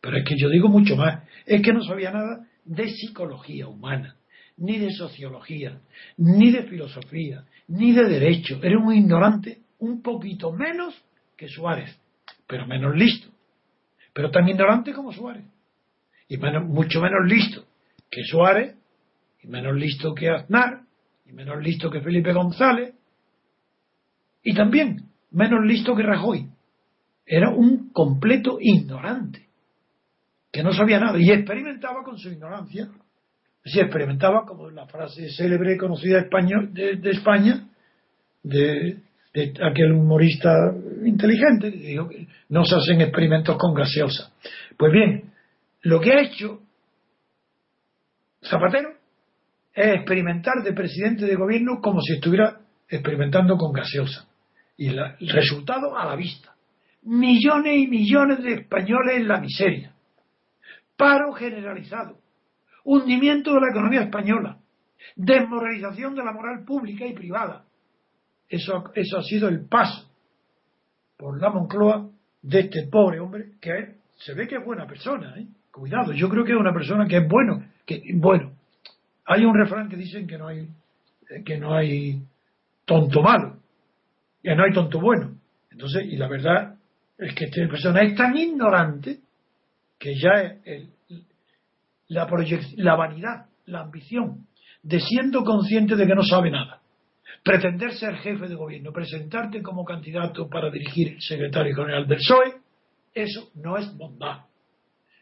Pero es que yo digo mucho más. Es que no sabía nada de psicología humana, ni de sociología, ni de filosofía, ni de derecho. Era un ignorante un poquito menos que Suárez pero menos listo, pero tan ignorante como Suárez, y mucho menos listo que Suárez, y menos listo que Aznar, y menos listo que Felipe González, y también menos listo que Rajoy. Era un completo ignorante, que no sabía nada, y experimentaba con su ignorancia. Si experimentaba, como la frase célebre conocida de España, de de aquel humorista inteligente que dijo que no se hacen experimentos con gaseosa. Pues bien, lo que ha hecho Zapatero es experimentar de presidente de gobierno como si estuviera experimentando con gaseosa. Y el resultado a la vista. Millones y millones de españoles en la miseria. Paro generalizado. Hundimiento de la economía española. Desmoralización de la moral pública y privada eso, eso ha sido el paso por la Moncloa de este pobre hombre que se ve que es buena persona. ¿eh? Cuidado, yo creo que es una persona que es bueno. Que, bueno, hay un refrán que dicen que no hay, que no hay tonto malo, que no hay tonto bueno. Entonces, y la verdad es que esta persona es tan ignorante que ya es la, la vanidad, la ambición de siendo consciente de que no sabe nada pretender ser jefe de gobierno, presentarte como candidato para dirigir el secretario general del PSOE, eso no es bondad.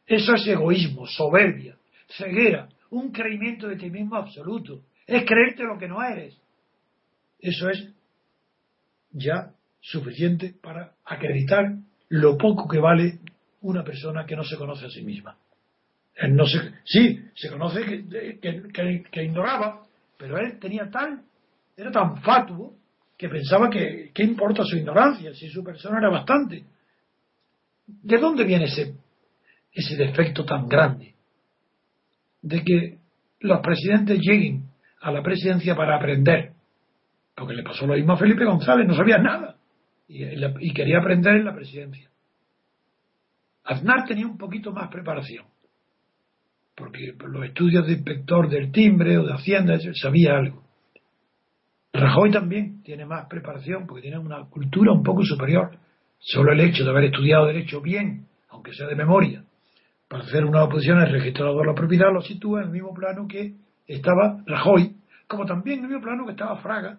Eso es egoísmo, soberbia, ceguera, un creimiento de ti mismo absoluto. Es creerte lo que no eres. Eso es ya suficiente para acreditar lo poco que vale una persona que no se conoce a sí misma. No se, sí, se conoce que ignoraba, pero él tenía tal era tan fatuo que pensaba que qué importa su ignorancia si su persona era bastante. ¿De dónde viene ese, ese defecto tan grande? De que los presidentes lleguen a la presidencia para aprender. Porque le pasó lo mismo a Felipe González, no sabía nada. Y, y quería aprender en la presidencia. Aznar tenía un poquito más preparación. Porque por los estudios de inspector del timbre o de Hacienda sabía algo Rajoy también tiene más preparación porque tiene una cultura un poco superior. Solo el hecho de haber estudiado Derecho bien, aunque sea de memoria, para hacer una oposición al registrador de la propiedad, lo sitúa en el mismo plano que estaba Rajoy, como también en el mismo plano que estaba Fraga.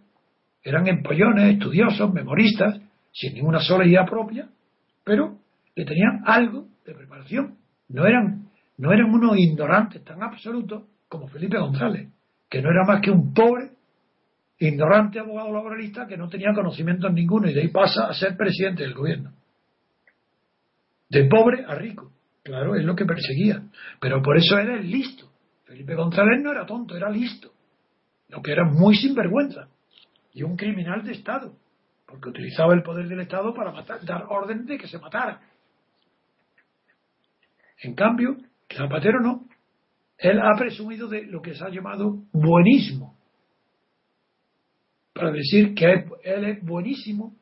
Eran empollones, estudiosos, memoristas, sin ninguna sola idea propia, pero que tenían algo de preparación. No eran, no eran unos ignorantes tan absolutos como Felipe González, que no era más que un pobre, ignorante abogado laboralista que no tenía conocimiento ninguno y de ahí pasa a ser presidente del gobierno. De pobre a rico. Claro, es lo que perseguía. Pero por eso era el listo. Felipe González no era tonto, era listo. Lo que era muy sinvergüenza. Y un criminal de Estado. Porque utilizaba el poder del Estado para dar orden de que se matara. En cambio, Zapatero no. Él ha presumido de lo que se ha llamado buenismo. Para decir que él es buenísimo,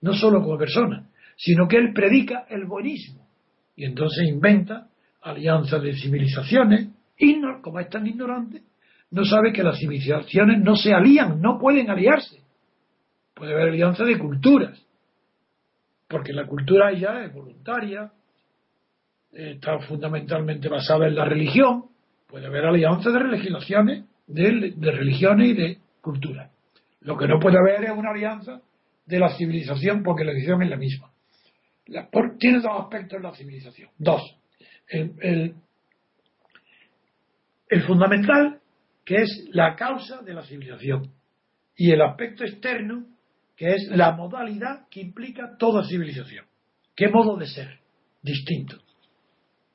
no solo como persona, sino que él predica el buenismo. Y entonces inventa alianzas de civilizaciones, y como es tan ignorante, no sabe que las civilizaciones no se alían, no pueden aliarse. Puede haber alianza de culturas, porque la cultura ya es voluntaria, está fundamentalmente basada en la religión, puede haber alianza de legislaciones, de, religiones y de cultura. Lo que no puede haber es una alianza de la civilización, porque la religión es la misma. tiene dos aspectos la civilización. Dos. El, el fundamental, que es la causa de la civilización. Y el aspecto externo, que es la modalidad que implica toda civilización. ¿Qué modo de ser? Distinto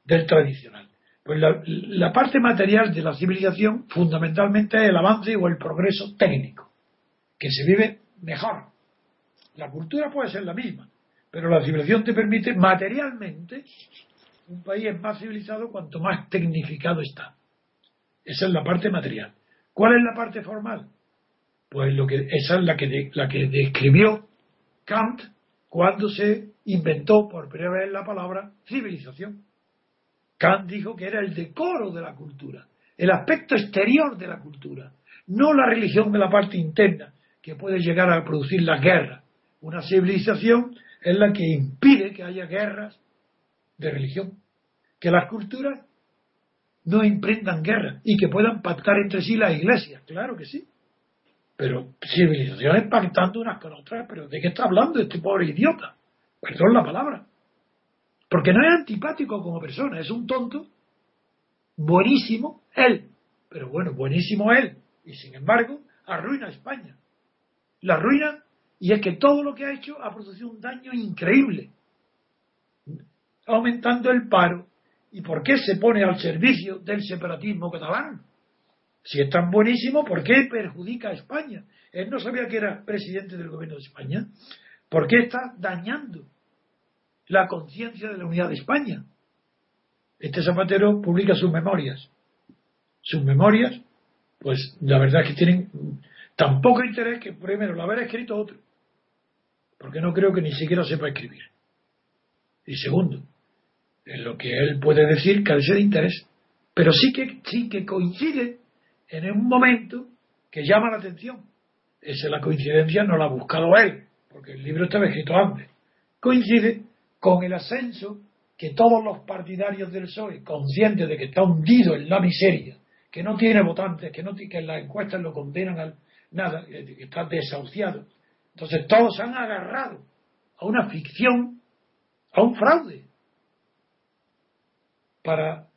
del tradicional. Pues la, parte material de la civilización fundamentalmente es el avance o el progreso técnico, que se vive mejor. La cultura puede ser la misma, pero la civilización te permite materialmente un país es más civilizado cuanto más tecnificado está. Esa es la parte material. ¿Cuál es la parte formal? Pues lo que, esa es la que, la que describió Kant cuando se inventó por primera vez la palabra civilización. Kant dijo que era el decoro de la cultura, el aspecto exterior de la cultura, no la religión de la parte interna, que puede llegar a producir las guerras. Una civilización es la que impide que haya guerras de religión, que las culturas no emprendan guerra y que puedan pactar entre sí las iglesias, claro que sí. Pero civilizaciones pactando unas con otras, pero ¿de qué está hablando este pobre idiota? Perdón la palabra. Porque no es antipático como persona, es un tonto, buenísimo él, pero bueno, buenísimo él, y sin embargo arruina a España. La arruina, y es que todo lo que ha hecho ha producido un daño increíble, aumentando el paro. ¿Y por qué se pone al servicio del separatismo catalán? Si es tan buenísimo, ¿por qué perjudica a España? Él no sabía que era presidente del gobierno de España. ¿Por qué está dañando la conciencia de la unidad de España. Este Zapatero publica sus memorias. Sus memorias, pues la verdad es que tienen tan poco interés que primero lo haber escrito otro, porque no creo que ni siquiera sepa escribir. Y segundo, en lo que él puede decir carece de interés, pero sí que, sí que coincide en un momento que llama la atención. Esa es la coincidencia, no la ha buscado él, porque el libro estaba escrito antes. Coincide con el ascenso que todos los partidarios del PSOE, conscientes de que está hundido en la miseria, que no tiene votantes, que, no, que las encuestas lo condenan a nada, que está desahuciado. Entonces todos han agarrado a una ficción, a un fraude, para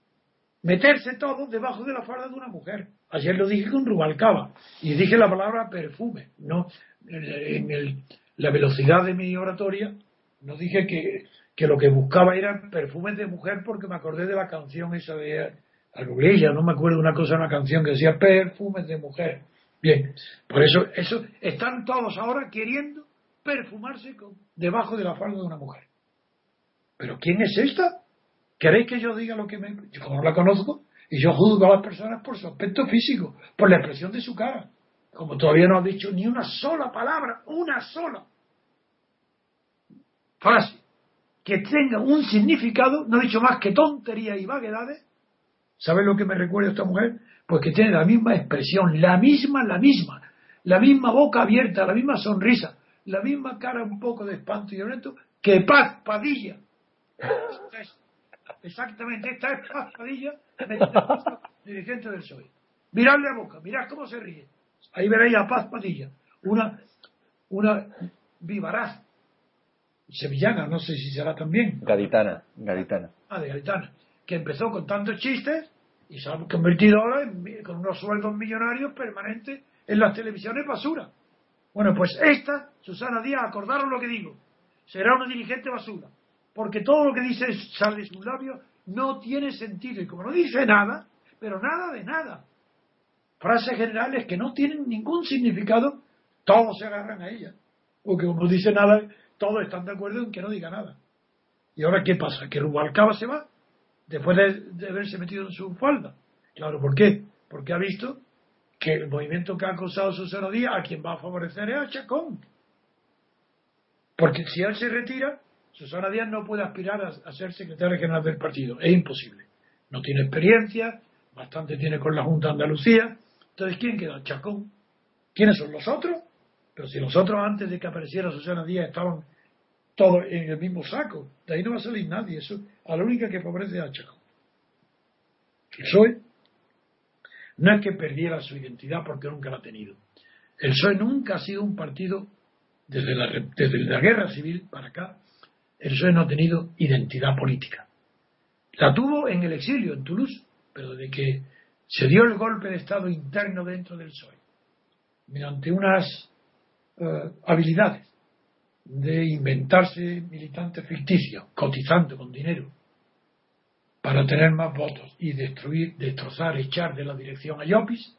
meterse todos debajo de la falda de una mujer. Ayer lo dije con Rubalcaba y dije la palabra perfume. No, en la velocidad de mi oratoria no dije que, lo que buscaba eran perfumes de mujer porque me acordé de la canción esa de ella no me acuerdo una cosa, una canción que decía perfumes de mujer. Bien, por eso, eso están todos ahora queriendo perfumarse con, debajo de la falda de una mujer. ¿Pero quién es esta? ¿Queréis que yo diga lo que me... Yo no la conozco y yo juzgo a las personas por su aspecto físico, por la expresión de su cara. Como todavía no ha dicho ni una sola palabra, una sola frase que tenga un significado, no he dicho más que tontería y vaguedades, ¿sabes lo que me recuerda esta mujer? Pues que tiene la misma expresión, la misma, la misma. la misma boca abierta, la misma sonrisa, la misma cara un poco de espanto y violento que Paz Padilla. Exactamente, esta es Paz Padilla, dirigente del PSOE. Miradle la boca, mirad cómo se ríe. Ahí veréis a Paz Padilla, una, una vivaraz sevillana, no sé si será también. Gaditana, gaditana. Ah, de gaditana. Que empezó con tantos chistes y se ha convertido ahora en, con unos sueldos millonarios permanentes en las televisiones basura. Bueno, pues esta, Susana Díaz, acordaron lo que digo, será una dirigente basura, porque todo lo que dice sale de sus labios no tiene sentido y como no dice nada, pero nada de nada, frases generales que no tienen ningún significado, todos se agarran a ella, porque como no dice nada, todos están de acuerdo en que no diga nada. ¿Y ahora qué pasa? ¿Que Rubalcaba se va? Después de, haberse metido en su falda. Claro, ¿por qué? Porque ha visto que el movimiento que ha acosado Susana Díaz a quien va a favorecer es a Chacón. Porque si él se retira, Susana Díaz no puede aspirar a, ser secretaria general del partido. Es imposible. No tiene experiencia, bastante tiene con la Junta de Andalucía. Entonces, ¿quién queda? Chacón. ¿Quiénes son los otros? Pero si los otros antes de que apareciera Susana Díaz estaban todos en el mismo saco, de ahí no va a salir nadie. Eso a la única que favorece a Chacón. El PSOE no es que perdiera su identidad porque nunca la ha tenido. El PSOE nunca ha sido un partido, desde la, desde la guerra civil para acá, el PSOE no ha tenido identidad política. La tuvo en el exilio, en Toulouse, pero de que se dio el golpe de Estado interno dentro del PSOE, mediante unas eh, habilidades de inventarse militantes ficticios, cotizando con dinero para tener más votos y destruir, destrozar, echar de la dirección a Llopis,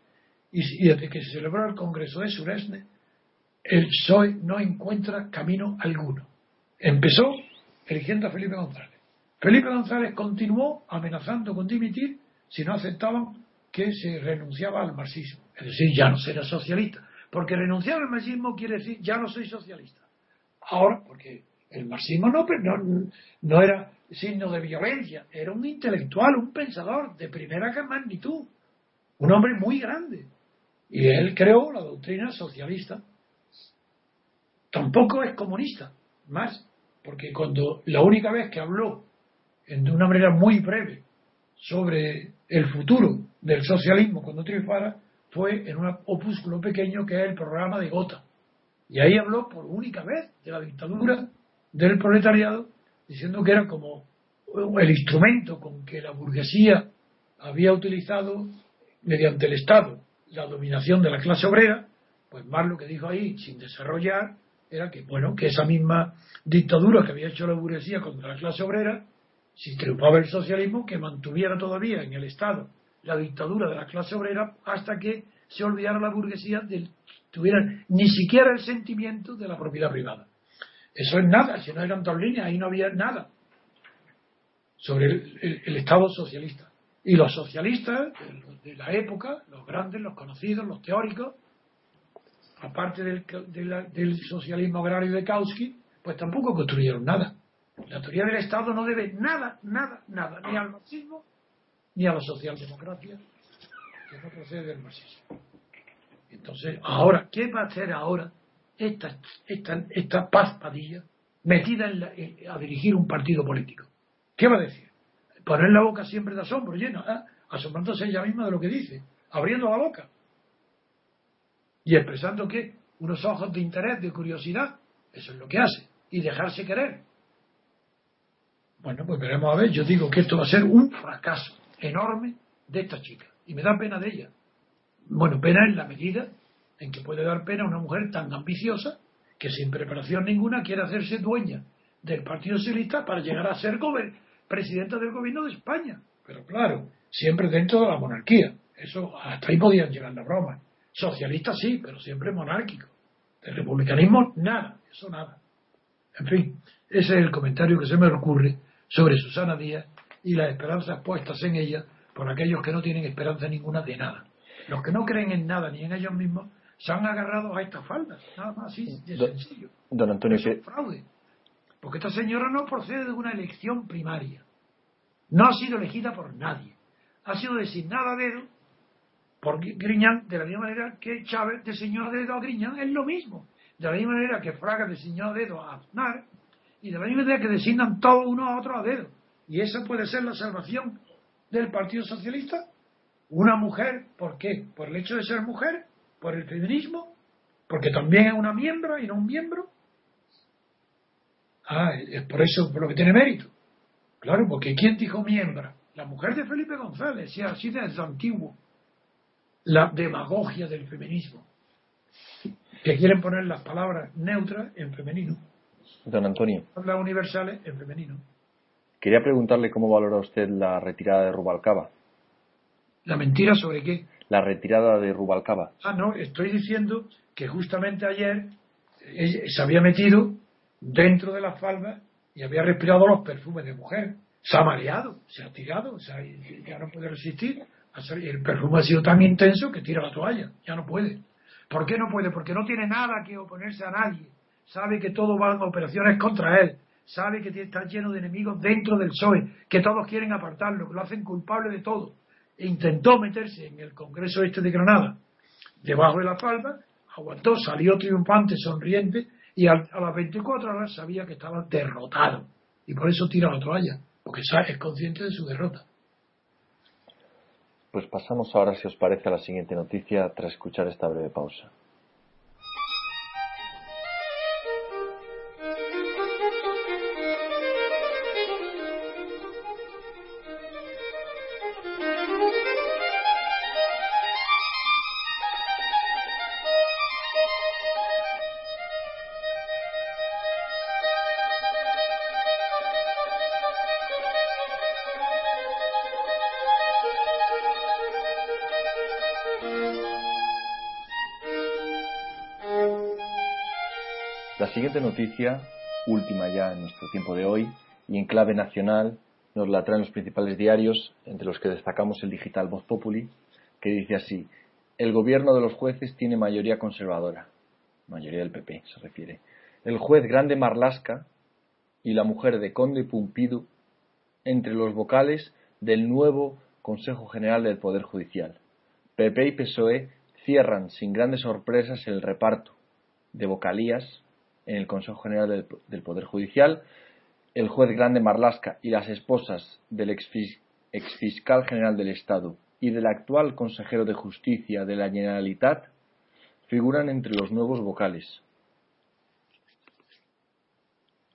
y, desde que se celebró el Congreso de Suresne, el PSOE no encuentra camino alguno. Empezó eligiendo a Felipe González. Felipe González continuó amenazando con dimitir si no aceptaban que se renunciaba al marxismo, es decir, ya no será socialista. Porque renunciar al marxismo quiere decir ya no soy socialista. Ahora, porque el marxismo no, no, no era signo de violencia, era un intelectual, un pensador de primera magnitud, un hombre muy grande. Y él creó la doctrina socialista. Tampoco es comunista, más, porque cuando la única vez que habló de una manera muy breve sobre el futuro del socialismo cuando triunfara fue en un opúsculo pequeño que es el programa de Gota. Y ahí habló por única vez de la dictadura del proletariado, diciendo que era como el instrumento con que la burguesía había utilizado mediante el Estado la dominación de la clase obrera, pues más lo que dijo ahí, sin desarrollar, era que, bueno, que esa misma dictadura que había hecho la burguesía contra la clase obrera, si triunfaba el socialismo, que mantuviera todavía en el Estado la dictadura de la clase obrera hasta que se olvidara la burguesía de tuviera ni siquiera el sentimiento de la propiedad privada. Eso es nada, si no eran dos líneas, ahí no había nada sobre el, Estado socialista. Y los socialistas de, la época, los grandes, los conocidos, los teóricos, aparte del, del socialismo agrario de Kautsky, pues tampoco construyeron nada. La teoría del Estado no debe nada, nada, nada, ni al marxismo ni a la socialdemocracia, no procede del marxismo. Entonces, ahora, ¿qué va a hacer ahora esta, esta, esta paz padilla metida a dirigir un partido político? ¿Qué va a decir? Poner la boca siempre de asombro llena, ¿eh? asombrándose ella misma de lo que dice, abriendo la boca y expresando que unos ojos de interés, de curiosidad, eso es lo que hace, y dejarse querer. Bueno, pues veremos a ver, yo digo que esto va a ser un fracaso enorme de esta chica. Y me da pena de ella. Bueno, pena en la medida en que puede dar pena una mujer tan ambiciosa que sin preparación ninguna quiere hacerse dueña del Partido Socialista para llegar a ser presidenta del gobierno de España. Pero claro, siempre dentro de la monarquía. Eso hasta ahí podían llegar las bromas. Socialista sí, pero siempre monárquico. El republicanismo, nada, eso nada. En fin, ese es el comentario que se me ocurre sobre Susana Díaz y las esperanzas puestas en ella por aquellos que no tienen esperanza ninguna de nada. Los que no creen en nada ni en ellos mismos se han agarrado a estas faldas, nada más así, de sencillo. Don Antonio, es un fraude. Porque esta señora no procede de una elección primaria. No ha sido elegida por nadie. Ha sido designada a dedo por Griñán, de la misma manera que Chávez designó a dedo a Griñán, es lo mismo. De la misma manera que Fraga designó a dedo a Aznar, y de la misma manera que designan todos uno a otro a dedo. Y esa puede ser la salvación del Partido Socialista. Una mujer, ¿por qué? ¿Por el hecho de ser mujer? ¿Por el feminismo? ¿Porque también es una miembro y no un miembro? Ah, es por eso, por lo que tiene mérito. Claro, porque ¿quién dijo miembro? La mujer de Felipe González, y así desde antiguo la demagogia del feminismo, que quieren poner las palabras neutras en femenino. Don Antonio. Las universales en femenino. Quería preguntarle cómo valora usted la retirada de Rubalcaba. ¿La mentira sobre qué? La retirada de Rubalcaba. Ah, no, estoy diciendo que justamente ayer se había metido dentro de la falda y había respirado los perfumes de mujer. Se ha mareado, se ha tirado, o sea, ya no puede resistir el perfume ha sido tan intenso que tira la toalla, ya no puede. ¿Por qué no puede? Porque no tiene nada que oponerse a nadie. Sabe que todo va en operaciones contra él. Sabe que está lleno de enemigos dentro del PSOE, que todos quieren apartarlo, que lo hacen culpable de todo. E intentó meterse en el Congreso este de Granada, debajo de la falda, aguantó, salió triunfante, sonriente, y a, las 24 horas sabía que estaba derrotado. Y por eso tira la toalla, porque es consciente de su derrota. Pues pasamos ahora, si os parece, a la siguiente noticia tras escuchar esta breve pausa. Siguiente noticia, última ya en nuestro tiempo de hoy, y en clave nacional, nos la traen los principales diarios, entre los que destacamos el digital Voz Populi, que dice así: El gobierno de los jueces tiene mayoría conservadora. Mayoría del PP se refiere. El juez Grande Marlasca y la mujer de Conde Pumpido entre los vocales del nuevo Consejo General del Poder Judicial. PP y PSOE cierran sin grandes sorpresas el reparto de vocalías en el Consejo General del, Poder Judicial, el juez grande Marlasca y las esposas del exfiscal general del Estado y del actual consejero de Justicia de la Generalitat figuran entre los nuevos vocales.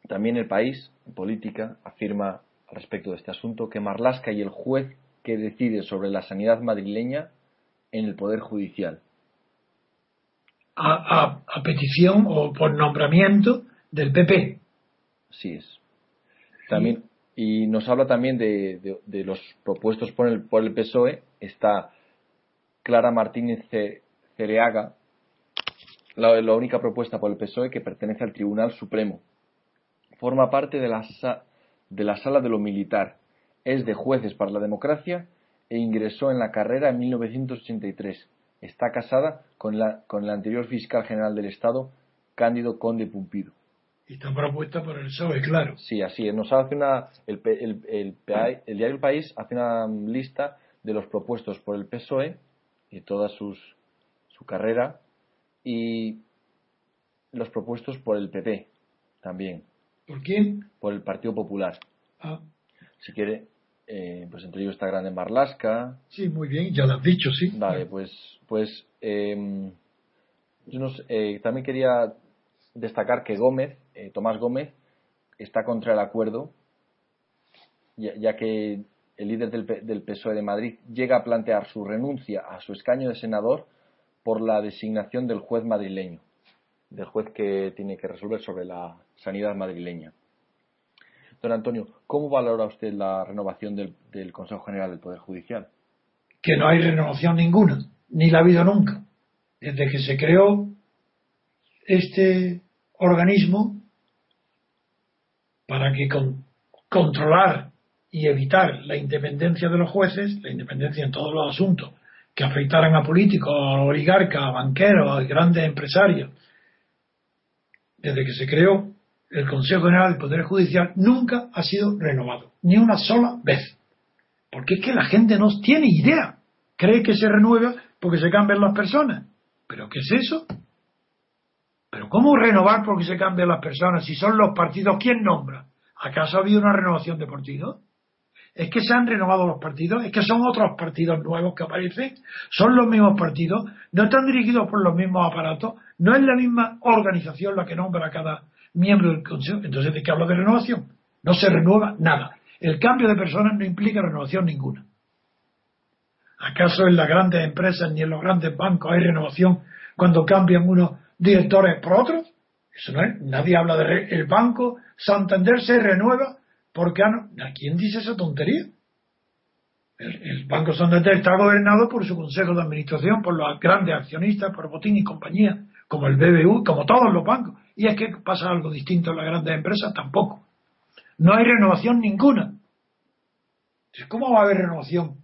También el país, en política, afirma respecto de este asunto que Marlasca y el juez que decide sobre la sanidad madrileña en el Poder Judicial a, petición o por nombramiento del PP. Sí es. También, y nos habla también de, los propuestos por el, por el PSOE. Está Clara Martínez Cereaga, la, la, única propuesta por el PSOE que pertenece al Tribunal Supremo. Forma parte de la, de la Sala de lo Militar. Es de Jueces para la Democracia e ingresó en la carrera en 1983 Está casada con, la, con el anterior fiscal general del Estado, Cándido Conde Pumpido. Y está propuesta por el PSOE, claro. Sí, así es. Nos hace una, el, el, el, el diario El País hace una lista de los propuestos por el PSOE y toda sus, su carrera y los propuestos por el PP también. ¿Por quién? Por el Partido Popular. Ah. Si quiere, eh, pues entre ellos está Grande Marlasca. Sí, muy bien, ya lo has dicho, sí. Vale, pues, pues em, yo eh, también quería destacar que Gómez, eh, Tomás Gómez, está contra el acuerdo, ya, que el líder del, del, PSOE de Madrid llega a plantear su renuncia a su escaño de senador por la designación del juez madrileño, del juez que tiene que resolver sobre la sanidad madrileña. Don Antonio, ¿cómo valora usted la renovación del, Consejo General del Poder Judicial? Que no hay renovación ninguna, ni la ha habido nunca. Desde que se creó este organismo para que controlar y evitar la independencia de los jueces, la independencia en todos los asuntos que afectaran a políticos, a oligarcas, a banqueros, a grandes empresarios, desde que se creó el Consejo General del Poder Judicial nunca ha sido renovado, ni una sola vez. Porque es que la gente no tiene idea. Cree que se renueva porque se cambian las personas. ¿Pero qué es eso? ¿Pero cómo renovar porque se cambian las personas si son los partidos quién nombra? ¿Acaso ha habido una renovación de partidos? ¿Es que se han renovado los partidos? ¿Es que son otros partidos nuevos que aparecen? ¿Son los mismos partidos? ¿No están dirigidos por los mismos aparatos? ¿No es la misma organización la que nombra cada miembro del Consejo? Entonces, ¿de qué habla de renovación? No se renueva nada. El cambio de personas no implica renovación ninguna. ¿Acaso en las grandes empresas ni en los grandes bancos hay renovación cuando cambian unos directores por otros? Eso no es. Nadie habla de el banco Santander se renueva porque ¿a quién dice esa tontería? El, Banco Santander está gobernado por su consejo de administración, por los grandes accionistas, por Botín y compañía, como el BBU, como todos los bancos. Y es que pasa algo distinto en las grandes empresas, tampoco. No hay renovación ninguna. ¿Cómo va a haber renovación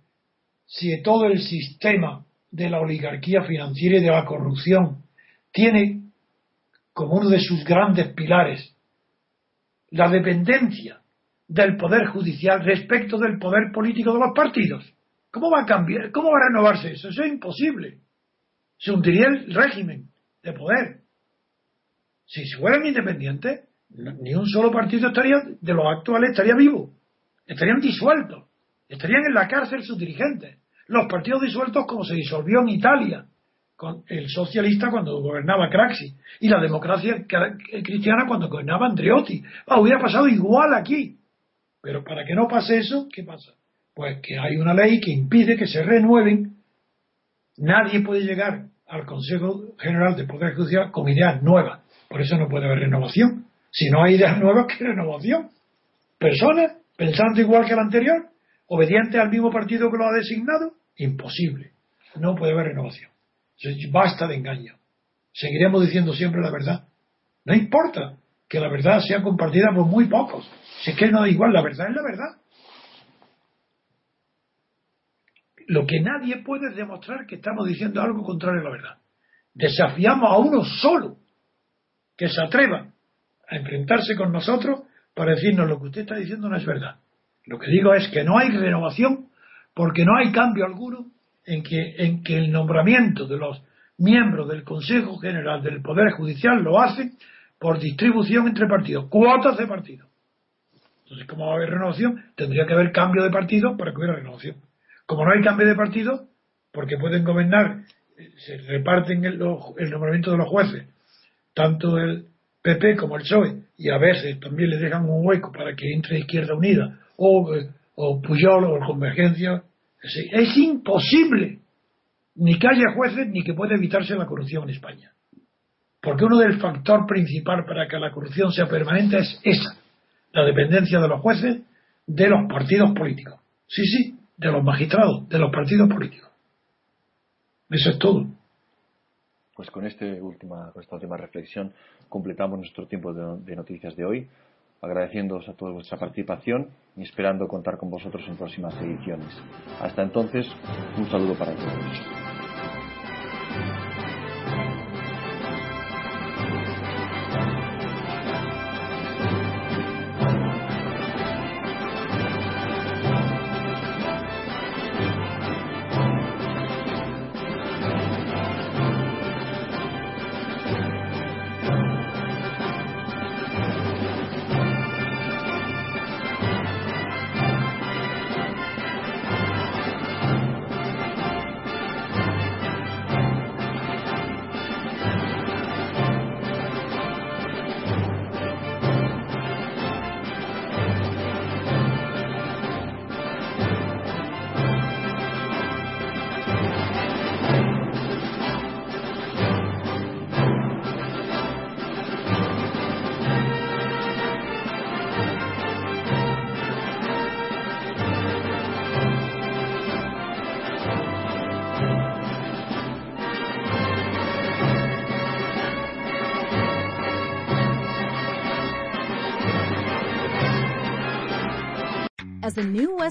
si todo el sistema de la oligarquía financiera y de la corrupción tiene como uno de sus grandes pilares la dependencia del poder judicial respecto del poder político de los partidos. ¿Cómo va a cambiar? ¿Cómo va a renovarse eso? Eso es imposible. Se hundiría el régimen de poder. Si fueran independientes, ni un solo partido estaría, de los actuales estaría vivo. Estarían disueltos. Estarían en la cárcel sus dirigentes. Los partidos disueltos como se disolvió en Italia con el socialista cuando gobernaba Craxi y la democracia cristiana cuando gobernaba Andreotti. Ah, hubiera pasado igual aquí. Pero para que no pase eso, ¿qué pasa? Pues que hay una ley que impide que se renueven. Nadie puede llegar al Consejo General de Poder Judicial con ideas nuevas. Por eso no puede haber renovación. Si no hay ideas nuevas, ¿qué renovación? Personas pensando igual que el anterior, obedientes al mismo partido que lo ha designado, imposible. No puede haber renovación. Basta de engaño. Seguiremos diciendo siempre la verdad. No importa que la verdad sea compartida por muy pocos. Si es que no da igual, la verdad es la verdad. Lo que nadie puede es demostrar que estamos diciendo algo contrario a la verdad. Desafiamos a uno solo que se atreva a enfrentarse con nosotros para decirnos lo que usted está diciendo no es verdad. Lo que digo es que no hay renovación porque no hay cambio alguno en que, en que el nombramiento de los miembros del Consejo General del Poder Judicial lo hace por distribución entre partidos, cuotas de partidos. Entonces, como va a haber renovación, tendría que haber cambio de partido para que hubiera renovación. Como no hay cambio de partido, porque pueden gobernar, se reparten el, el nombramiento de los jueces, tanto el PP como el PSOE, y a veces también le dejan un hueco para que entre Izquierda Unida o, o Puyol o Convergencia, es imposible ni que haya jueces ni que pueda evitarse la corrupción en España. Porque uno del factor principal para que la corrupción sea permanente es esa, la dependencia de los jueces de los partidos políticos. Sí, sí, de los magistrados, de los partidos políticos. Eso es todo. Pues con, este última, esta última reflexión completamos nuestro tiempo de noticias de hoy agradeciéndoos a todos vuestra participación y esperando contar con vosotros en próximas ediciones. Hasta entonces, un saludo para todos.